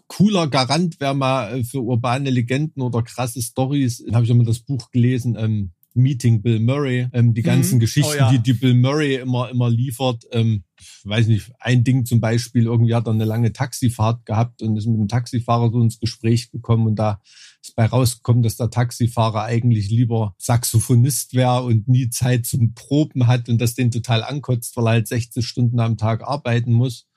cooler Garant wäre mal äh, für urbane Legenden oder krasse Stories. Habe ich ja mal das Buch gelesen, ähm, Meeting Bill Murray, ähm, die ganzen Mhm. Geschichten, Oh ja. die, die Bill Murray immer, immer liefert. Ähm, weiß nicht, ein Ding zum Beispiel, irgendwie hat er eine lange Taxifahrt gehabt und ist mit dem Taxifahrer so ins Gespräch gekommen und da ist bei rausgekommen, dass der Taxifahrer eigentlich lieber Saxophonist wäre und nie Zeit zum Proben hat und das den total ankotzt, weil er halt 60 Stunden am Tag arbeiten muss.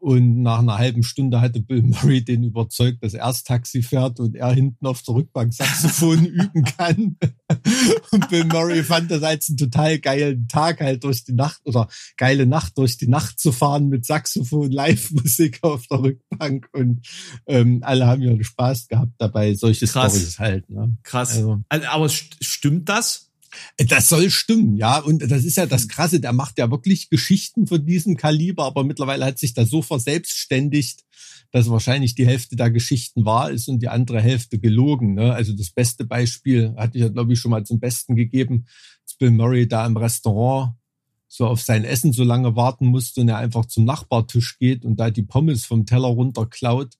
Und nach einer halben Stunde hatte Bill Murray den überzeugt, dass er das Taxi fährt und er hinten auf der Rückbank Saxophon üben kann. Und Bill Murray fand das als einen total geilen Tag halt durch die Nacht oder geile Nacht durch die Nacht zu fahren mit Saxophon, Live-Musik auf der Rückbank und ähm, alle haben ja Spaß gehabt dabei, solche Krass. Stories halt. Ne? Krass. Also, Also, Aber st stimmt das? Das soll stimmen, ja. Und das ist ja das Krasse, der macht ja wirklich Geschichten von diesem Kaliber, aber mittlerweile hat sich das so verselbstständigt, dass wahrscheinlich die Hälfte der Geschichten wahr ist und die andere Hälfte gelogen. Ne? Also das beste Beispiel hatte ich ja, glaube ich, schon mal zum Besten gegeben, als Bill Murray da im Restaurant so auf sein Essen so lange warten musste und er einfach zum Nachbartisch geht und da die Pommes vom Teller runterklaut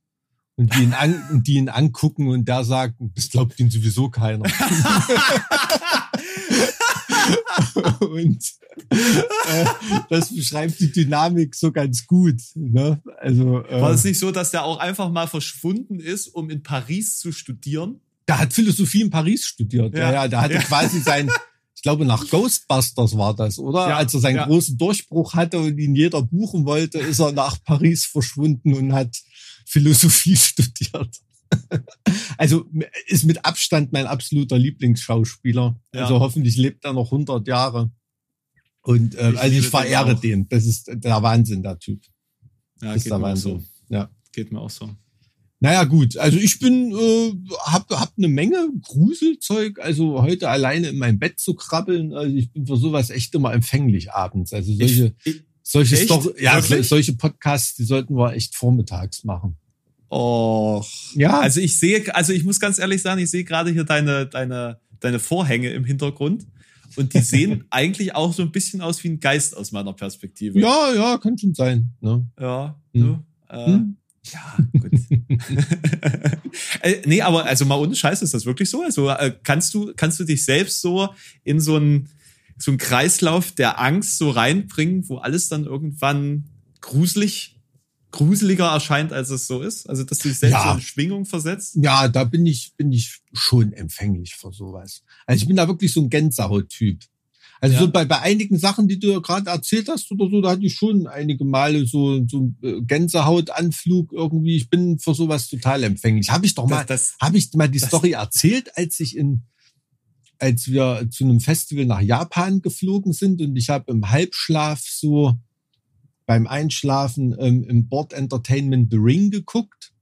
und die ihn, an, und die ihn angucken und der sagt, das glaubt ihn sowieso keiner. und äh, das beschreibt die Dynamik so ganz gut. Ne? Also äh, War es nicht so, dass der auch einfach mal verschwunden ist, um in Paris zu studieren? der hat Philosophie in Paris studiert. Ja, Ja. ja, der hatte Ja. quasi sein, ich glaube nach Ghostbusters war das, oder? Ja, Als er seinen ja. großen Durchbruch hatte und ihn jeder buchen wollte, ist er nach Paris verschwunden und hat Philosophie studiert. Also ist mit Abstand mein absoluter Lieblingsschauspieler. Ja. Also hoffentlich lebt er noch 100 Jahre. Und äh, Ich also ich den verehre auch. den. Das ist der Wahnsinn, der Typ. Ja, ist geht der mir auch Wahnsinn. so. Ja. Geht mir auch so. Naja, gut. Also ich bin, äh, hab, hab eine Menge Gruselzeug. Also heute alleine in mein Bett zu krabbeln. Also ich bin für sowas echt immer empfänglich abends. Also solche, Ich, solche echt? Story, ja, solche Podcasts, die sollten wir echt vormittags machen. Oh. Ja. Also ich sehe, also ich muss ganz ehrlich sagen, ich sehe gerade hier deine, deine, deine Vorhänge im Hintergrund. Und die sehen eigentlich auch so ein bisschen aus wie ein Geist aus meiner Perspektive. ja, ja, kann schon sein. Ne? Ja. Hm. Du, äh, Hm? Ja, gut. äh, nee, aber also mal ohne Scheiß ist das wirklich so. Also äh, kannst du, kannst du dich selbst so in so einen so einen Kreislauf der Angst so reinbringen, wo alles dann irgendwann gruselig, gruseliger erscheint, als es so ist? Also, dass du dich selbst Ja. in Schwingung versetzt? Ja, da bin ich, bin ich schon empfänglich für sowas. Also ich bin da wirklich so ein Gänsehaut-Typ. Also Ja. so bei, bei einigen Sachen, die du ja gerade erzählt hast oder so, da hatte ich schon einige Male so, so einen äh, Gänsehautanflug irgendwie. Ich bin für sowas total empfänglich. Habe ich doch mal, habe ich mal die das- Story erzählt, als ich in, als wir zu einem Festival nach Japan geflogen sind und ich habe im Halbschlaf so beim Einschlafen ähm, im Board Entertainment The Ring geguckt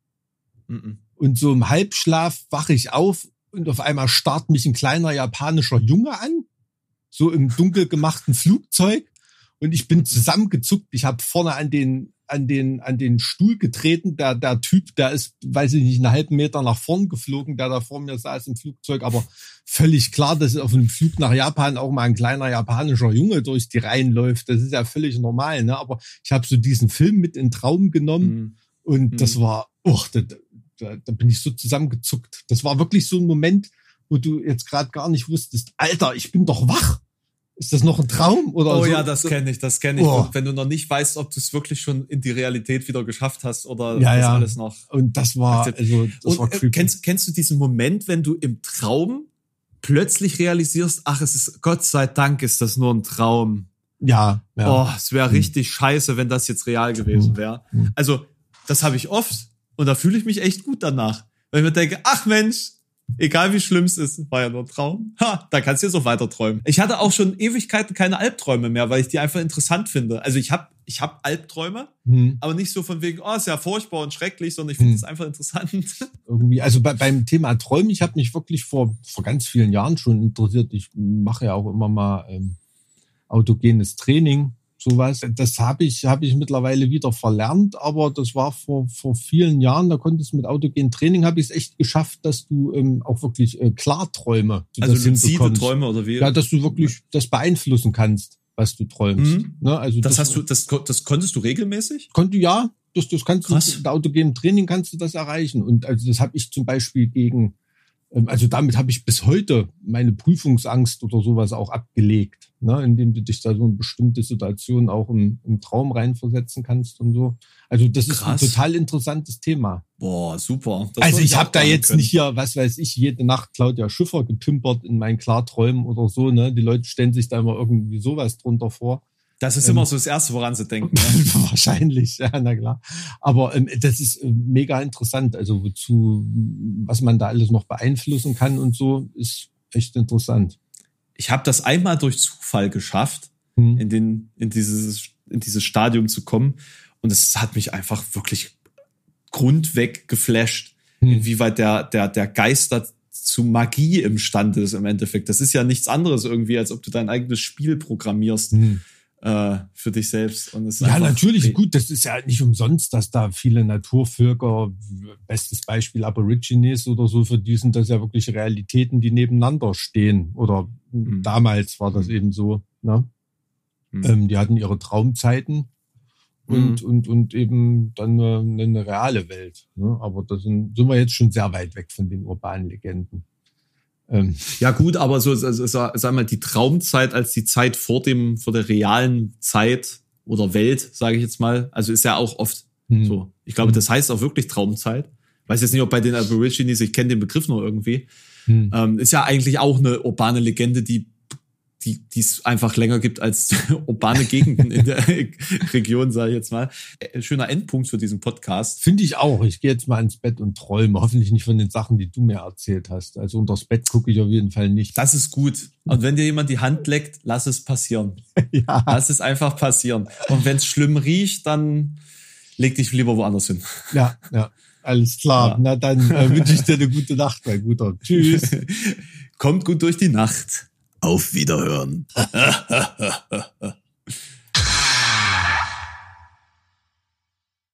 Mhm. und so im Halbschlaf wache ich auf und auf einmal starrt mich ein kleiner japanischer Junge an, so im dunkel gemachten Flugzeug und ich bin zusammengezuckt. Ich habe vorne an den an den an den Stuhl getreten. Der der Typ, der ist, weiß ich nicht, einen halben Meter nach vorn geflogen, der da vor mir saß im Flugzeug. Aber völlig klar, dass auf einem Flug nach Japan auch mal ein kleiner japanischer Junge durch die Reihen läuft. Das ist ja völlig normal. Ne? Aber ich habe so diesen Film mit in den Traum genommen. Mhm. Und Mhm. das war, oh, da, da, da bin ich so zusammengezuckt. Das war wirklich so ein Moment, wo du jetzt gerade gar nicht wusstest, Alter, ich bin doch wach. Ist das noch ein Traum oder Oh so? ja, das kenne ich, das kenne ich. Oh. Und Wenn du noch nicht weißt, ob du es wirklich schon in die Realität wieder geschafft hast oder Ja, das ja. alles noch. Und das war, also, das war Und äh, creepy. kennst, kennst du diesen Moment, wenn du im Traum plötzlich realisierst, ach, es ist, Gott sei Dank ist das nur ein Traum. ja, ja. Oh, es wäre richtig scheiße, wenn das jetzt real gewesen wäre. Mhm. Also, das habe ich oft und da fühle ich mich echt gut danach. Weil ich mir denke, ach Mensch, egal wie schlimm es ist, war ja nur ein Traum. Ha, da kannst du jetzt auch weiter träumen. Ich hatte auch schon Ewigkeiten keine Albträume mehr, weil ich die einfach interessant finde. Also ich habe ich hab Albträume, Hm. aber nicht so von wegen, oh, ist ja furchtbar und schrecklich, sondern ich finde Hm. es einfach interessant. irgendwie, also bei, beim Thema Träumen, ich habe mich wirklich vor, vor ganz vielen Jahren schon interessiert. Ich mache ja auch immer mal ähm, autogenes Training, sowas. Das habe ich, habe ich mittlerweile wieder verlernt, aber das war vor, vor vielen Jahren, da konntest du mit autogenem Training, habe ich es echt geschafft, dass du ähm, auch wirklich äh, Klarträume, Also das luzide. Träume oder wie? Ja, dass du wirklich das beeinflussen kannst, was du träumst. Mhm. Ne? Also das hast du, das, das konntest du regelmäßig? Konnte ja, das, das kannst Krass. du mit autogenem Training kannst du das erreichen. Und also das habe ich zum Beispiel gegen, also damit habe ich bis heute meine Prüfungsangst oder sowas auch abgelegt, ne? indem du dich da so in bestimmte Situationen auch im, im Traum reinversetzen kannst und so. Also das Krass. ist ein total interessantes Thema. Boah, super. Das also ich habe da jetzt können. nicht hier, was weiß ich, jede Nacht Claudia Schiffer gepimpert in meinen Klarträumen oder so. Ne? Die Leute stellen sich da immer irgendwie sowas drunter vor. Das ist ähm, immer so das Erste, woran sie denken. Ne? Wahrscheinlich, ja, na klar. Aber ähm, das ist äh, mega interessant. Also wozu, was man da alles noch beeinflussen kann und so, ist echt interessant. Ich habe das einmal durch Zufall geschafft, Hm. in, den, in, dieses, in dieses Stadium zu kommen. Und es hat mich einfach wirklich grundweg geflasht, Hm. inwieweit der, der, der Geist da zu Magie imstande ist im Endeffekt. Das ist ja nichts anderes irgendwie, als ob du dein eigenes Spiel programmierst Hm. Äh, für dich selbst. Und es Ja, natürlich. Gut, das ist ja nicht umsonst, dass da viele Naturvölker, bestes Beispiel Aborigines oder so, für die sind das ja wirklich Realitäten, die nebeneinander stehen. Oder Mhm. damals war das eben so. Ne? Mhm. Ähm, die hatten ihre Traumzeiten und, und, und eben dann eine, eine reale Welt. Ne? Aber da sind, sind wir jetzt schon sehr weit weg von den urbanen Legenden. Ähm, Ja gut, aber so also, sag sag mal die Traumzeit als die Zeit vor dem vor der realen Zeit oder Welt, sage ich jetzt mal, also ist ja auch oft hm. so. Ich glaube, das heißt auch wirklich Traumzeit. Weiß jetzt nicht, ob bei den Aborigines, ich kenne den Begriff nur irgendwie. Hm. Ähm, ist ja eigentlich auch eine urbane Legende, die die die es einfach länger gibt als urbane Gegenden in der Region, sage ich jetzt mal. Äh, Schöner Endpunkt für diesen Podcast. Finde ich auch. Ich gehe jetzt mal ins Bett und träume. Hoffentlich nicht von den Sachen, die du mir erzählt hast. Also unters Bett gucke ich auf jeden Fall nicht. Das ist gut. Und wenn dir jemand die Hand leckt, lass es passieren. ja. Lass es einfach passieren. Und wenn es schlimm riecht, dann leg dich lieber woanders hin. ja, ja. Alles klar. Ja. Na dann äh, wünsche ich dir eine gute Nacht, mein Guter. Tschüss. Kommt gut durch die Nacht. Auf Wiederhören.